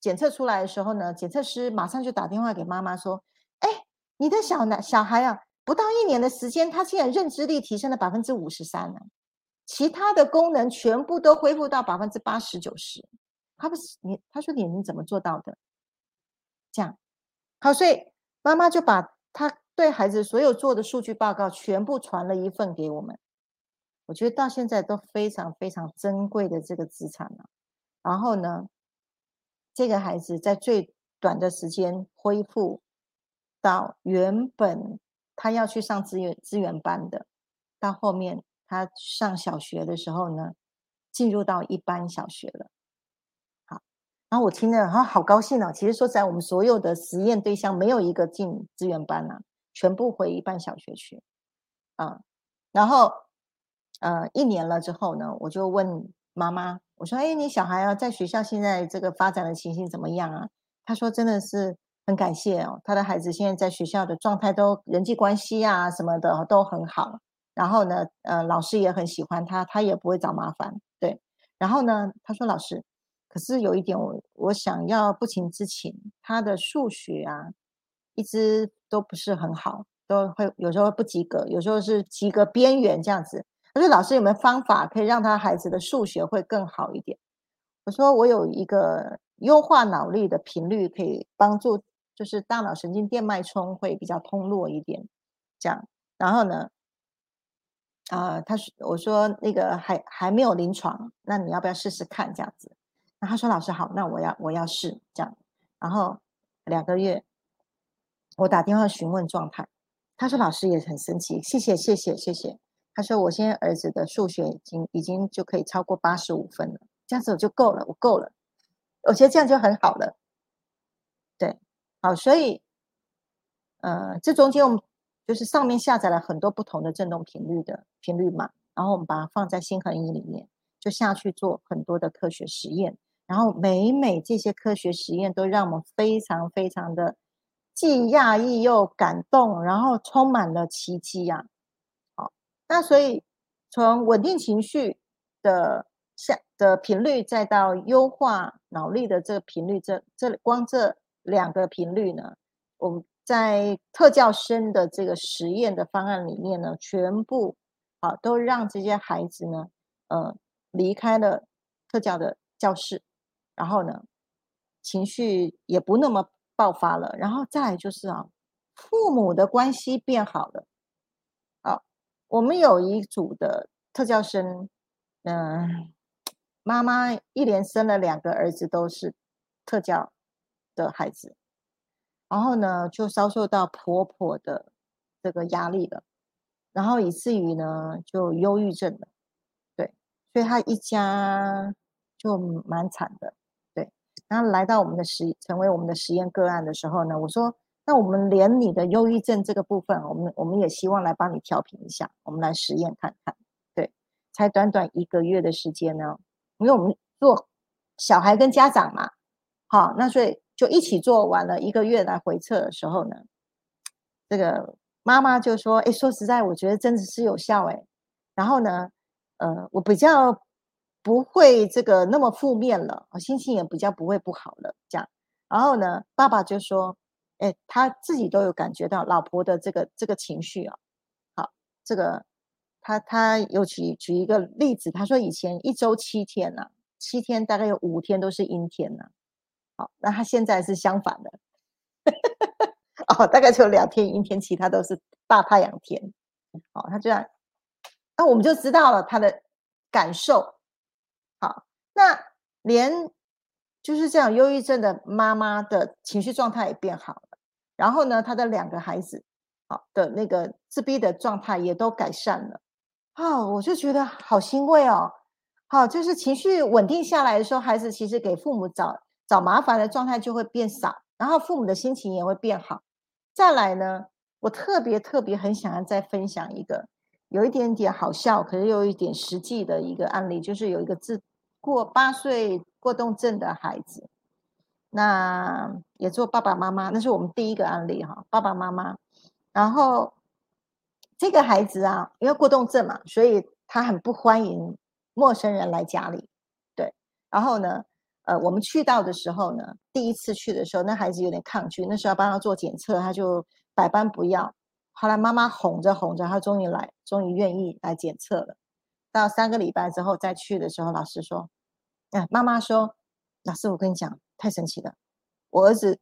检测出来的时候呢，检测师马上就打电话给妈妈说：‘哎，你的小男小孩啊。’不到一年的时间，他现在认知力提升了百分之五十三呢，其他的功能全部都恢复到百分之八十九十。他不是你，他说你你怎么做到的？这样好，所以妈妈就把他对孩子所有做的数据报告全部传了一份给我们。我觉得到现在都非常非常珍贵的这个资产了。然后呢，这个孩子在最短的时间恢复到原本。他要去上资源资源班的，到后面他上小学的时候呢，进入到一般小学了。然后我听了啊，好高兴哦！其实说在我们所有的实验对象没有一个进资源班啊，全部回一般小学去。啊，然后呃，一年了之后呢，我就问妈妈，我说：“哎，你小孩啊，在学校现在这个发展的情形怎么样啊？”他说：“真的是。”很感谢哦，他的孩子现在在学校的状态都人际关系啊什么的都很好。然后呢，呃，老师也很喜欢他，他也不会找麻烦。对，然后呢，他说老师，可是有一点我我想要不情之请，他的数学啊一直都不是很好，都会有时候不及格，有时候是及格边缘这样子。我说老师有没有方法可以让他孩子的数学会更好一点？我说我有一个优化脑力的频率可以帮助。就是大脑神经电脉冲会比较通络一点，这样。然后呢，啊，他说：“我说那个还还没有临床，那你要不要试试看这样子？”那他说：“老师好，那我要我要试这样。”然后两个月，我打电话询问状态，他说：“老师也很神奇，谢谢谢谢谢谢。”他说：“我现在儿子的数学已经已经就可以超过八十五分了，这样子我就够了，我够了，我觉得这样就很好了。”对。好，所以，呃，这中间我们就是上面下载了很多不同的振动频率的频率码，然后我们把它放在心恒仪里面，就下去做很多的科学实验，然后每每这些科学实验都让我们非常非常的既讶异又感动，然后充满了奇迹呀。好，那所以从稳定情绪的下的频率，再到优化脑力的这个频率，这这光这。两个频率呢，我们在特教生的这个实验的方案里面呢，全部啊都让这些孩子呢，呃，离开了特教的教室，然后呢，情绪也不那么爆发了，然后再就是啊，父母的关系变好了。好，我们有一组的特教生，嗯，妈妈一连生了两个儿子，都是特教。的孩子，然后呢，就遭受到婆婆的这个压力了，然后以至于呢，就忧郁症了，对，所以他一家就蛮惨的，然后来到我们的实，成为我们的实验个案的时候呢，我说，那我们连你的忧郁症这个部分，我们我们也希望来帮你调频一下，我们来实验看看，对。才短短一个月的时间呢，因为我们做小孩跟家长嘛，好，那所以。就一起做完了一个月来回测的时候呢，这个妈妈就说：“哎，说实在，我觉得真的是有效哎。然后呢，呃，我比较不会这个那么负面了，心情也比较不会不好了。这样，然后呢，爸爸就说：，哎，他自己都有感觉到老婆的这个这个情绪啊。好，这个他他有举举一个例子，他说以前一周七天呢，七天大概有五天都是阴天呢。”好，那他现在是相反的，哦，大概只有两天阴天，其他都是大太阳天。好，他这样，那我们就知道了他的感受。那连就是这样忧郁症的妈妈的情绪状态也变好了。然后呢，他的两个孩子好的那个自闭的状态也都改善了。哦，我就觉得好欣慰哦。好，就是情绪稳定下来的时候，孩子其实给父母找找麻烦的状态就会变少，然后父母的心情也会变好。再来呢，我特别特别很想要再分享一个有一点点好笑，可是又有一点实际的一个案例，就是有一个自过八岁过动症的孩子，那也做爸爸妈妈，那是我们第一个案例哈，爸爸妈妈，然后。这个孩子啊，因为过动症嘛，所以他很不欢迎陌生人来家里。对，然后呢，呃，我们去到的时候呢，第一次去的时候，那孩子有点抗拒，那时候要帮他做检测，他就百般不要。后来妈妈哄着哄着，他终于来，终于愿意来检测了。到三个礼拜之后再去的时候，老师说：“哎，妈妈说，老师，我跟你讲，太神奇了，我儿子。”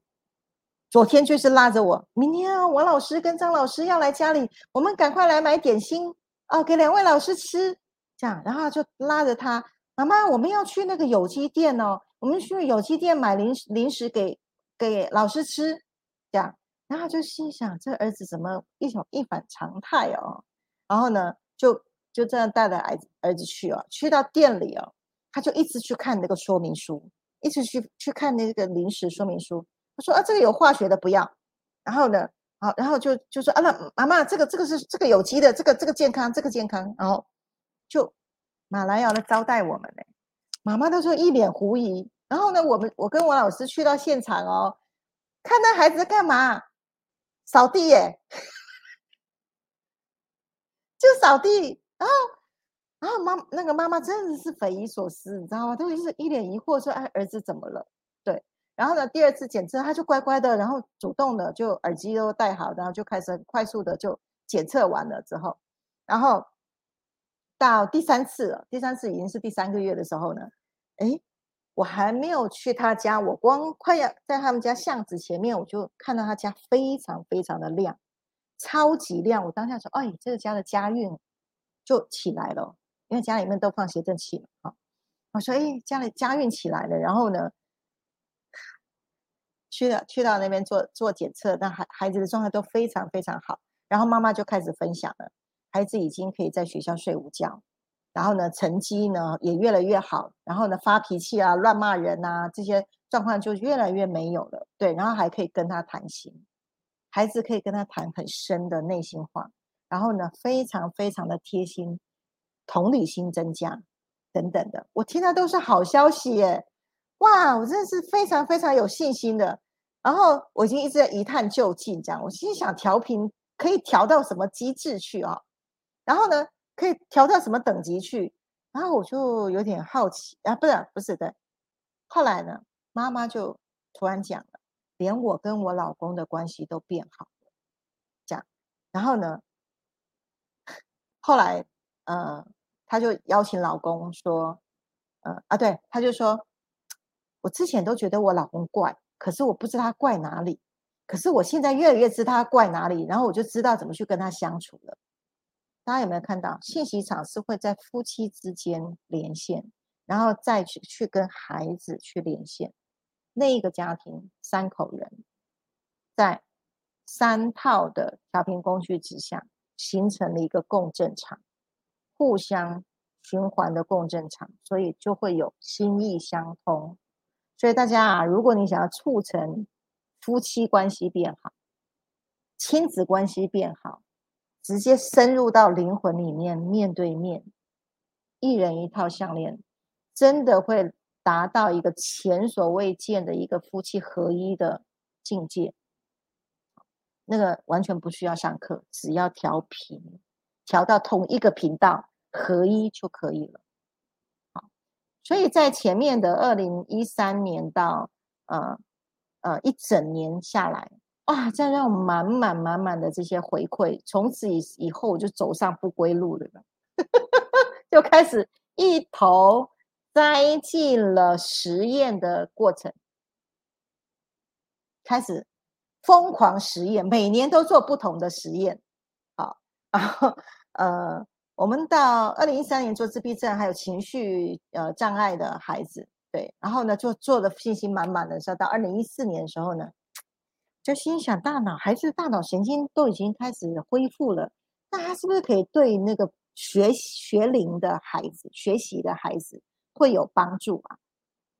昨天就是拉着我，明天啊，王老师跟张老师要来家里，我们赶快来买点心啊，给两位老师吃。这样，然后就拉着他，妈妈，我们要去那个有机店哦，我们去有机店买零食零食给给老师吃。这样，然后就心想，这儿子怎么一种一反常态哦？然后呢，就就这样带着儿子儿子去哦，去到店里哦，他就一直去看那个说明书，一直去去看那个临时说明书。他说啊，这个有化学的不要，然后呢，好，然后就就说啊，那妈妈，这个这个是这个有机的，这个这个健康，这个健康，然后就马来要来招待我们呢，妈妈都说一脸狐疑，然后呢，我们我跟王老师去到现场哦，看那孩子在干嘛，扫地耶，就扫地，然后然后妈那个妈妈真的是匪夷所思，你知道吗？都是一脸疑惑说，哎，儿子怎么了？对。然后呢，第二次检测，他就乖乖的，然后主动的就耳机都戴好，然后就开始快速的就检测完了之后，然后到第三次了，第三次已经是第三个月的时候呢，哎，我还没有去他家，我光快要在他们家巷子前面，我就看到他家非常非常的亮，超级亮，我当下说，哎，这个家的家运就起来了，因为家里面都放谐振器了啊，我说，哎，家里家运起来了，然后呢？去了，去到那边做做检测，那孩孩子的状态都非常非常好。然后妈妈就开始分享了，孩子已经可以在学校睡午觉，然后呢，成绩呢也越来越好，然后呢，发脾气啊、乱骂人啊这些状况就越来越没有了。对，然后还可以跟他谈心，孩子可以跟他谈很深的内心话，然后呢，非常非常的贴心，同理心增加等等的，我听到都是好消息耶！哇，我真的是非常非常有信心的。然后我已经一直在一探究竟，这样我心想调频可以调到什么机制去啊？然后呢，可以调到什么等级去？然后我就有点好奇啊，不是不是的。后来呢，妈妈就突然讲了，连我跟我老公的关系都变好了，这样。然后呢，后来呃，他就邀请老公说，呃啊，对，他就说，我之前都觉得我老公怪。可是我不知道他怪哪里，可是我现在越来越知道他怪哪里，然后我就知道怎么去跟他相处了。大家有没有看到信息场是会在夫妻之间连线，然后再去去跟孩子去连线？那一个家庭三口人在三套的调频工具之下形成了一个共振场，互相循环的共振场，所以就会有心意相通。所以大家啊，如果你想要促成夫妻关系变好、亲子关系变好，直接深入到灵魂里面，面对面，一人一套项链，真的会达到一个前所未见的一个夫妻合一的境界。那个完全不需要上课，只要调频，调到同一个频道，合一就可以了。好所以在前面的二零一三年到呃呃一整年下来，哇，这样让我满满满满的这些回馈，从此以以后我就走上不归路了，就开始一头栽进了实验的过程，开始疯狂实验，每年都做不同的实验，然后呃。我们到二零一三年做自闭症还有情绪呃障碍的孩子，对，然后呢就做的信心满满的时候，到二零一四年的时候呢，就心想，大脑孩子大脑神经都已经开始恢复了，那他是不是可以对那个学学龄的孩子、学习的孩子会有帮助啊？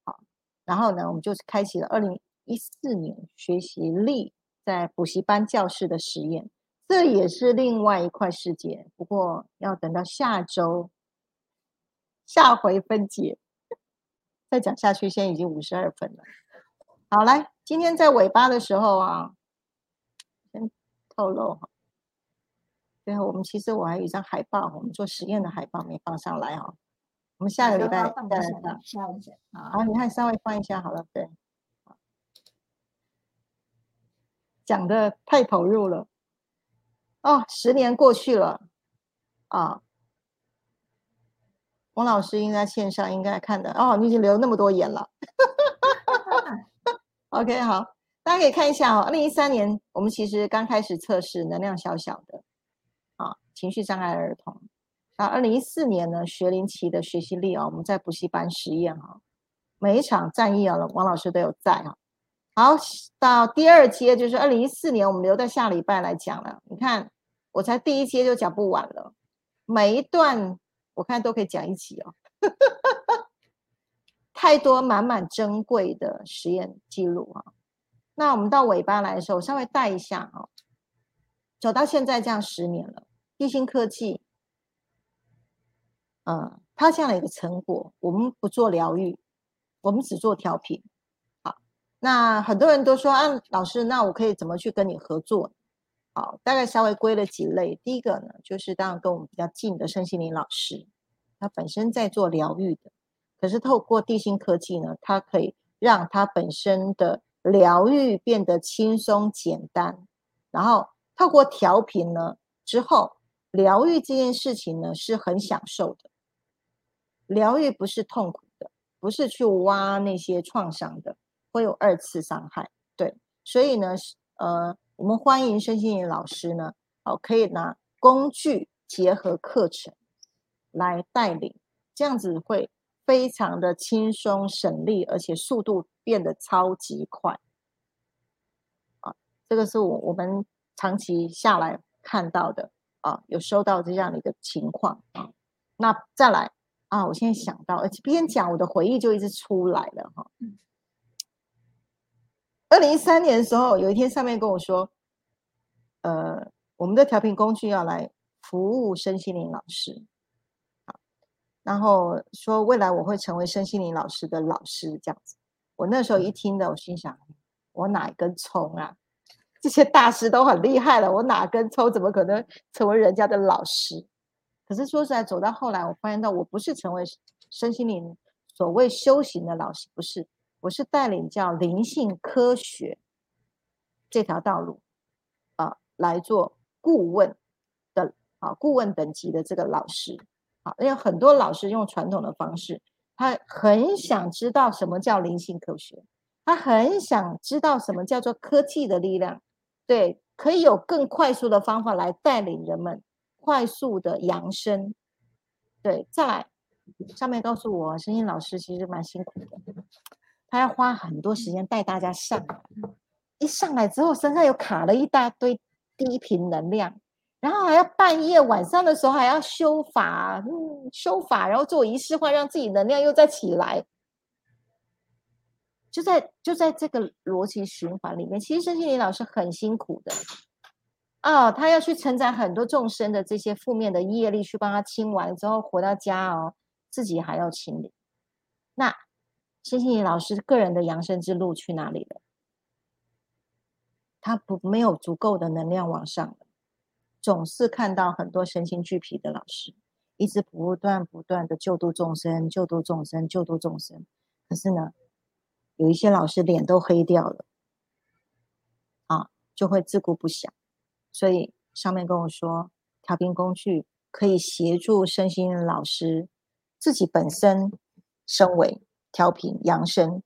好，然后呢，我们就开启了二零一四年学习力在补习班教室的实验，这也是另外一块世界。不过要等到下周下回分解再讲下去，现在已经五十二分了。好，来，今天在尾巴的时候啊，先透露哈。最后，我们其实我还有一张海报，我们做实验的海报没放上来哈。我们下个礼拜再来放。好，你看稍微放一下好了，对。讲的太投入了。哦，十年过去了啊。王老师应该线上应该看的哦，你已经流那么多眼了。OK，好，大家可以看一下哦。二零一三年，我们其实刚开始测试能量小小的，啊，情绪障碍儿童。啊二零一四年呢，学龄期的学习力啊，我们在补习班实验哈，每一场战役啊，王老师都有在哈。好，到第二阶就是二零一四年，我们留在下礼拜来讲了。你看，我才第一阶就讲不完了，每一段我看都可以讲一集哦。太多满满珍贵的实验记录啊！那我们到尾巴来的时候，稍微带一下啊。走到现在这样十年了，地心科技，嗯，它这样的一个成果，我们不做疗愈，我们只做调频。好，那很多人都说啊，老师，那我可以怎么去跟你合作？好，大概稍微归了几类。第一个呢，就是当然跟我们比较近的身心灵老师，他本身在做疗愈的。可是透过地心科技呢，它可以让他本身的疗愈变得轻松简单，然后透过调频呢之后，疗愈这件事情呢是很享受的。疗愈不是痛苦的，不是去挖那些创伤的，会有二次伤害。对，所以呢，呃，我们欢迎身心灵老师呢，哦，可以拿工具结合课程来带领，这样子会。非常的轻松省力，而且速度变得超级快啊！这个是我我们长期下来看到的啊，有收到这样的一个情况啊。那再来啊，我现在想到，而且边讲我的回忆就一直出来了哈。二零一三年的时候，有一天上面跟我说，呃，我们的调频工具要来服务身心灵老师。然后说未来我会成为身心灵老师的老师这样子，我那时候一听的，我心想，我哪根葱啊？这些大师都很厉害了，我哪根葱怎么可能成为人家的老师？可是说实在，走到后来，我发现到我不是成为身心灵所谓修行的老师，不是，我是带领叫灵性科学这条道路啊来做顾问的啊顾问等级的这个老师。啊，因为很多老师用传统的方式，他很想知道什么叫灵性科学，他很想知道什么叫做科技的力量，对，可以有更快速的方法来带领人们快速的扬升，对，再来上面告诉我，声音老师其实蛮辛苦的，他要花很多时间带大家上来，一上来之后身上又卡了一大堆低频能量。然后还要半夜晚上的时候还要修法，嗯，修法，然后做仪式化，让自己能量又再起来。就在就在这个逻辑循环里面，其实申心林老师很辛苦的哦，他要去承载很多众生的这些负面的业力，去帮他清完之后回到家哦，自己还要清理。那申心林老师个人的养生之路去哪里了？他不没有足够的能量往上了。总是看到很多身心俱疲的老师，一直不断不断的救度众生，救度众生，救度众生。可是呢，有一些老师脸都黑掉了，啊，就会自顾不暇。所以上面跟我说，调频工具可以协助身心老师自己本身升为调频扬升，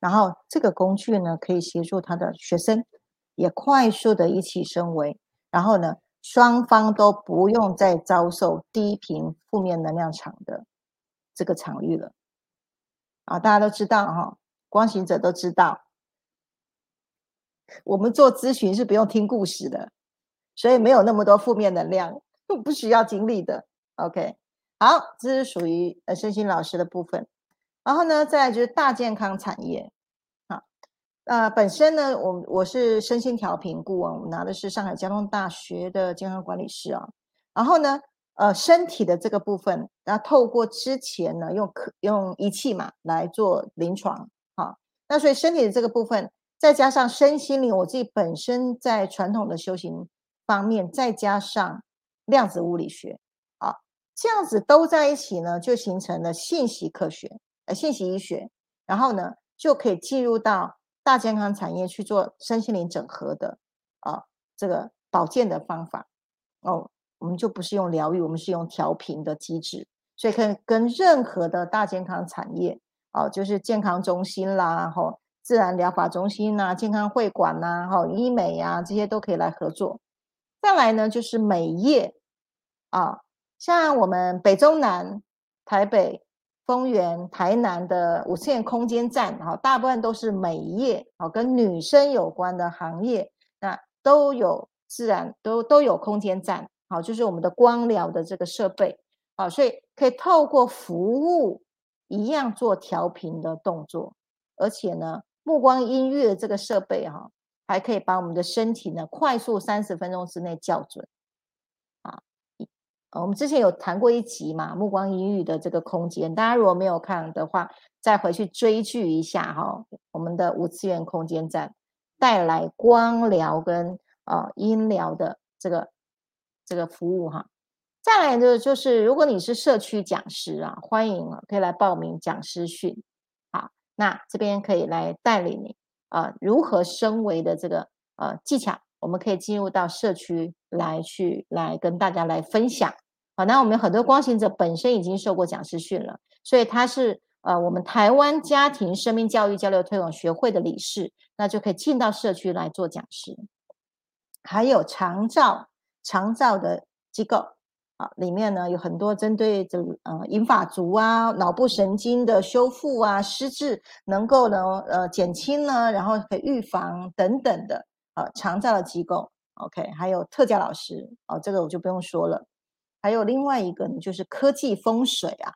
然后这个工具呢，可以协助他的学生也快速的一起升为，然后呢。双方都不用再遭受低频负面能量场的这个场域了啊！大家都知道哈，光行者都知道，我们做咨询是不用听故事的，所以没有那么多负面能量，不需要经历的。OK，好，这是属于呃身心老师的部分。然后呢，再来就是大健康产业。啊，呃，本身呢，我我是身心调评顾问，我拿的是上海交通大学的健康管理师啊。然后呢，呃，身体的这个部分，然后透过之前呢，用可用仪器嘛来做临床。好，那所以身体的这个部分。再加上身心灵，我自己本身在传统的修行方面，再加上量子物理学，啊，这样子都在一起呢，就形成了信息科学，信息医学，然后呢，就可以进入到大健康产业去做身心灵整合的，啊，这个保健的方法，哦，我们就不是用疗愈，我们是用调频的机制，所以可以跟任何的大健康产业，哦，就是健康中心啦，吼。自然疗法中心呐，健康会馆呐，哈，医美呀，这些都可以来合作。再来呢，就是美业啊，像我们北中南、台北、丰原、台南的五次元空间站，哈，大部分都是美业，啊，跟女生有关的行业，那都有自然都都有空间站，好，就是我们的光疗的这个设备，好，所以可以透过服务一样做调频的动作，而且呢。目光音乐这个设备哈，还可以把我们的身体呢快速三十分钟之内校准。我们之前有谈过一集嘛，目光音乐的这个空间，大家如果没有看的话，再回去追剧一下哈。我们的五次元空间站带来光疗跟啊音疗的这个这个服务哈。再来的就是，如果你是社区讲师啊，欢迎啊，可以来报名讲师训。好那这边可以来带领你啊，如何升维的这个呃技巧，我们可以进入到社区来去来跟大家来分享。好，那我们有很多光行者本身已经受过讲师训了，所以他是呃我们台湾家庭生命教育交流推广学会的理事，那就可以进到社区来做讲师。还有长照长照的机构啊。里面呢有很多针对这个呃银发族啊、脑部神经的修复啊、失智能够呢呃减轻呢，然后可以预防等等的呃长照的机构，OK，还有特教老师哦，这个我就不用说了。还有另外一个呢，就是科技风水啊，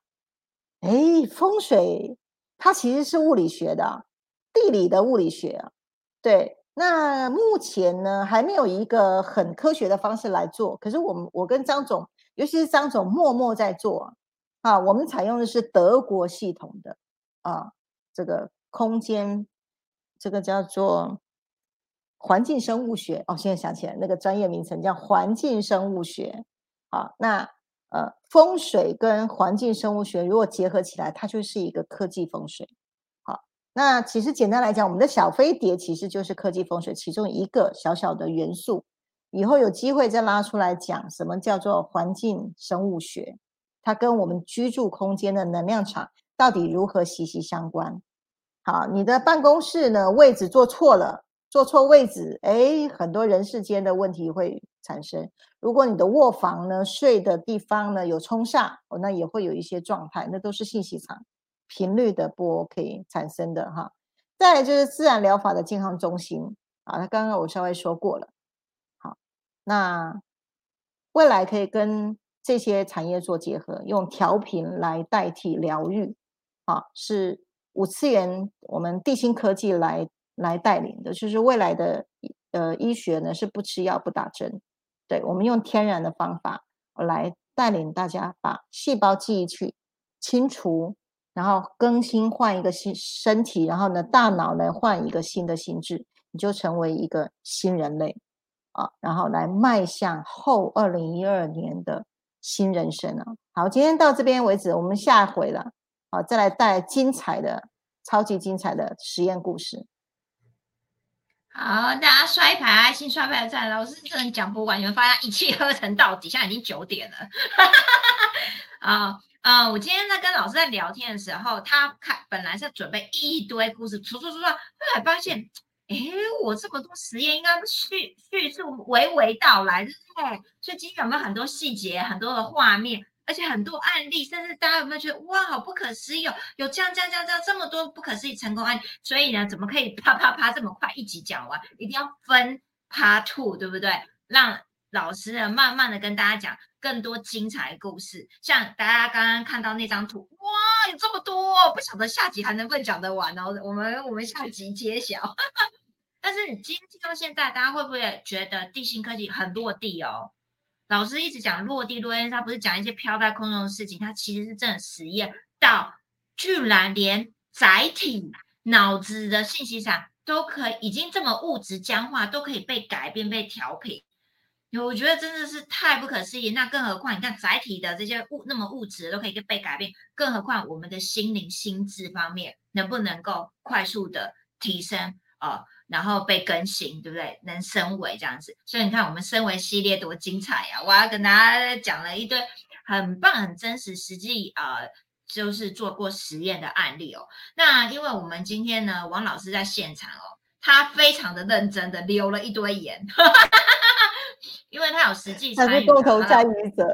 哎，风水它其实是物理学的，地理的物理学啊，对。那目前呢还没有一个很科学的方式来做，可是我们我跟张总。尤其是张总默默在做啊，我们采用的是德国系统的啊，这个空间，这个叫做环境生物学哦，现在想起来那个专业名称叫环境生物学。好，那呃风水跟环境生物学如果结合起来，它就是一个科技风水。好，那其实简单来讲，我们的小飞碟其实就是科技风水其中一个小小的元素。以后有机会再拉出来讲，什么叫做环境生物学？它跟我们居住空间的能量场到底如何息息相关？好，你的办公室呢位置做错了，坐错位置，哎，很多人世间的问题会产生。如果你的卧房呢睡的地方呢有冲煞，哦，那也会有一些状态，那都是信息场频率的不 OK 产生的哈。再来就是自然疗法的健康中心啊，那刚刚我稍微说过了。好那未来可以跟这些产业做结合，用调频来代替疗愈，啊，是五次元我们地心科技来来带领的，就是未来的呃医学呢是不吃药不打针，对我们用天然的方法来带领大家把细胞记忆去清除，然后更新换一个新身体，然后呢大脑呢换一个新的心智，你就成为一个新人类。啊，然后来迈向后二零一二年的新人生啊！好，今天到这边为止，我们下回了，好，再来带精彩的、超级精彩的实验故事。好，大家刷一排爱心，刷牌赞。老师真的讲不完，你们发现一气呵成到底，现在已经九点了。啊啊！我今天在跟老师在聊天的时候，他看本来是准备一堆故事，说说说说，后来发现。哎，我这么多实验应该叙叙述娓娓道来，对不对？所以今天有没有很多细节、很多的画面？而且很多案例，甚至大家有没有觉得哇，好不可思议哦，有这样这样这样这样这么多不可思议成功案例，所以呢，怎么可以啪啪啪这么快一集讲完？一定要分 part two，对不对？让老师呢慢慢的跟大家讲更多精彩故事。像大家刚刚看到那张图，哇，有这么多，不晓得下集还能不能讲得完哦。我们我们下集揭晓。但是你今天到现在，大家会不会觉得地心科技很落地哦？老师一直讲落地落地，他不是讲一些飘在空中的事情，他其实是真的实验到，居然连载体脑子的信息场都可以，已经这么物质僵化，都可以被改变、被调频。我觉得真的是太不可思议。那更何况你看载体的这些物那么物质都可以被改变，更何况我们的心灵心智方面能不能够快速的提升啊？然后被更新，对不对？能升维这样子，所以你看我们升维系列多精彩呀！我要跟大家讲了一堆很棒、很真实、实际啊，就是做过实验的案例哦。那因为我们今天呢，王老师在现场哦，他非常的认真的留了一堆言，因为他有实际参与，参与者。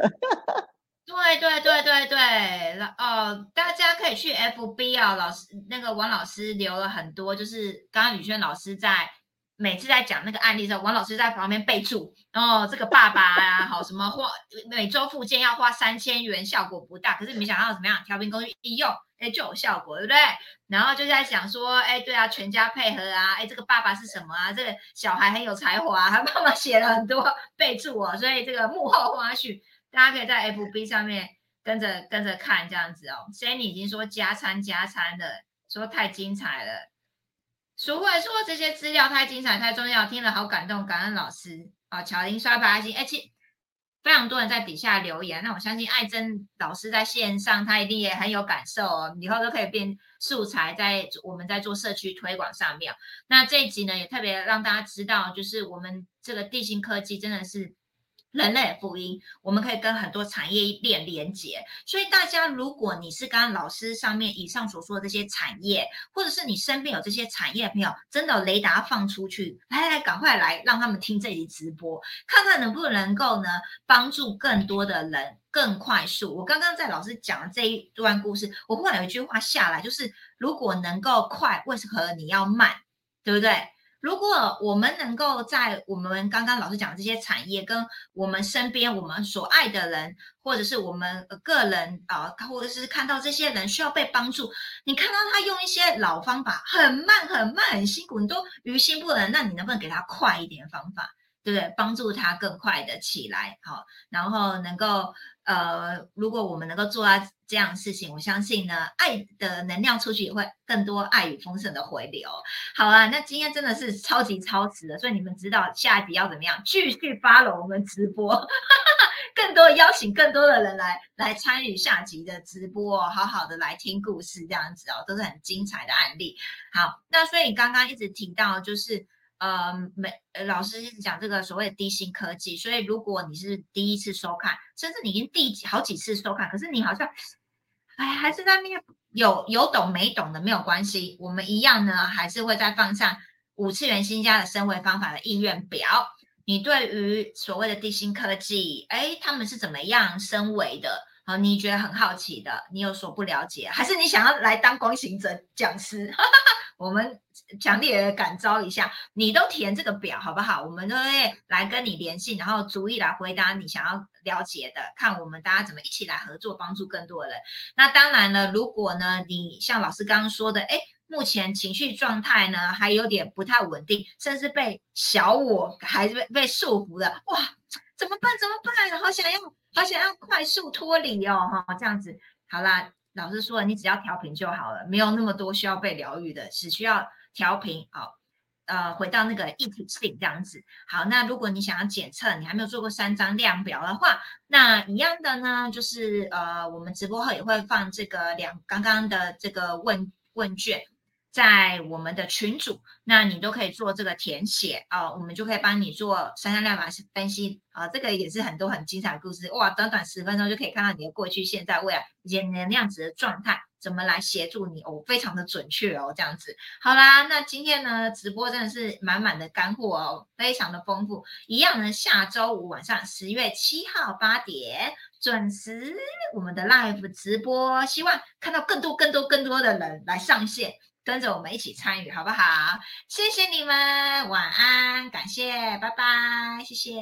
对对对对对，哦，大家可以去 FB 啊，老师那个王老师留了很多，就是刚刚宇轩老师在每次在讲那个案例的时候，王老师在旁边备注，哦，这个爸爸啊，好什么花每周复健要花三千元，效果不大，可是没想到怎么样，调频工具一用，哎就有效果，对不对？然后就在想说，哎，对啊，全家配合啊，哎，这个爸爸是什么啊？这个小孩很有才华，他爸爸写了很多备注哦，所以这个幕后花絮。大家可以在 FB 上面跟着跟着看这样子哦。s a n y 已经说加餐加餐的，说太精彩了。淑慧说这些资料太精彩太重要，听了好感动，感恩老师啊。巧玲刷白心，而且非常多人在底下留言，那我相信爱珍老师在线上，他一定也很有感受哦。以后都可以变素材在我们在做社区推广上面。那这一集呢，也特别让大家知道，就是我们这个地心科技真的是。人类福音，我们可以跟很多产业链连接。所以大家，如果你是刚刚老师上面以上所说的这些产业，或者是你身边有这些产业的朋友，真的雷达放出去，来来，赶快来，让他们听这集直播，看看能不能够呢，帮助更多的人更快速。我刚刚在老师讲的这一段故事，我忽然有一句话下来，就是如果能够快，为何你要慢？对不对？如果我们能够在我们刚刚老师讲这些产业，跟我们身边我们所爱的人，或者是我们个人啊，或者是看到这些人需要被帮助，你看到他用一些老方法，很慢很慢很辛苦，你都于心不忍，那你能不能给他快一点方法，对不对？帮助他更快的起来，好，然后能够。呃，如果我们能够做到这样的事情，我相信呢，爱的能量出去也会更多，爱与丰盛的回流。好啊，那今天真的是超级超值的，所以你们知道下一集要怎么样？继续发了我们直播，更多邀请更多的人来来参与下集的直播，好好的来听故事，这样子哦，都是很精彩的案例。好，那所以刚刚一直提到就是。呃，每老师一直讲这个所谓的低薪科技，所以如果你是第一次收看，甚至你已经第好几次收看，可是你好像，哎，还是在面有有懂没懂的没有关系，我们一样呢，还是会再放上五次元新家的升维方法的意愿表。你对于所谓的低薪科技，哎，他们是怎么样升维的？好，你觉得很好奇的，你有所不了解，还是你想要来当光行者讲师？我们强烈的感召一下，你都填这个表好不好？我们都会来跟你联系，然后逐一来回答你想要了解的，看我们大家怎么一起来合作，帮助更多人。那当然了，如果呢，你像老师刚刚说的，哎，目前情绪状态呢还有点不太稳定，甚至被小我还是被被束缚的，哇，怎么办？怎么办？好想要，好想要快速脱离哦，哈，这样子，好啦。老师说，你只要调频就好了，没有那么多需要被疗愈的，只需要调频。好，呃，回到那个一体性这样子。好，那如果你想要检测，你还没有做过三张量表的话，那一样的呢，就是呃，我们直播后也会放这个两刚刚的这个问问卷，在我们的群组，那你都可以做这个填写啊，我们就可以帮你做三三量法分析啊，这个也是很多很精彩的故事哇，短短十分钟就可以看到你的过去、现在、未来以及能量值的状态，怎么来协助你哦，非常的准确哦，这样子。好啦，那今天呢直播真的是满满的干货哦，非常的丰富。一样呢，下周五晚上十月七号八点准时我们的 live 直播，希望看到更多、更多、更多的人来上线。跟着我们一起参与，好不好？谢谢你们，晚安，感谢，拜拜，谢谢。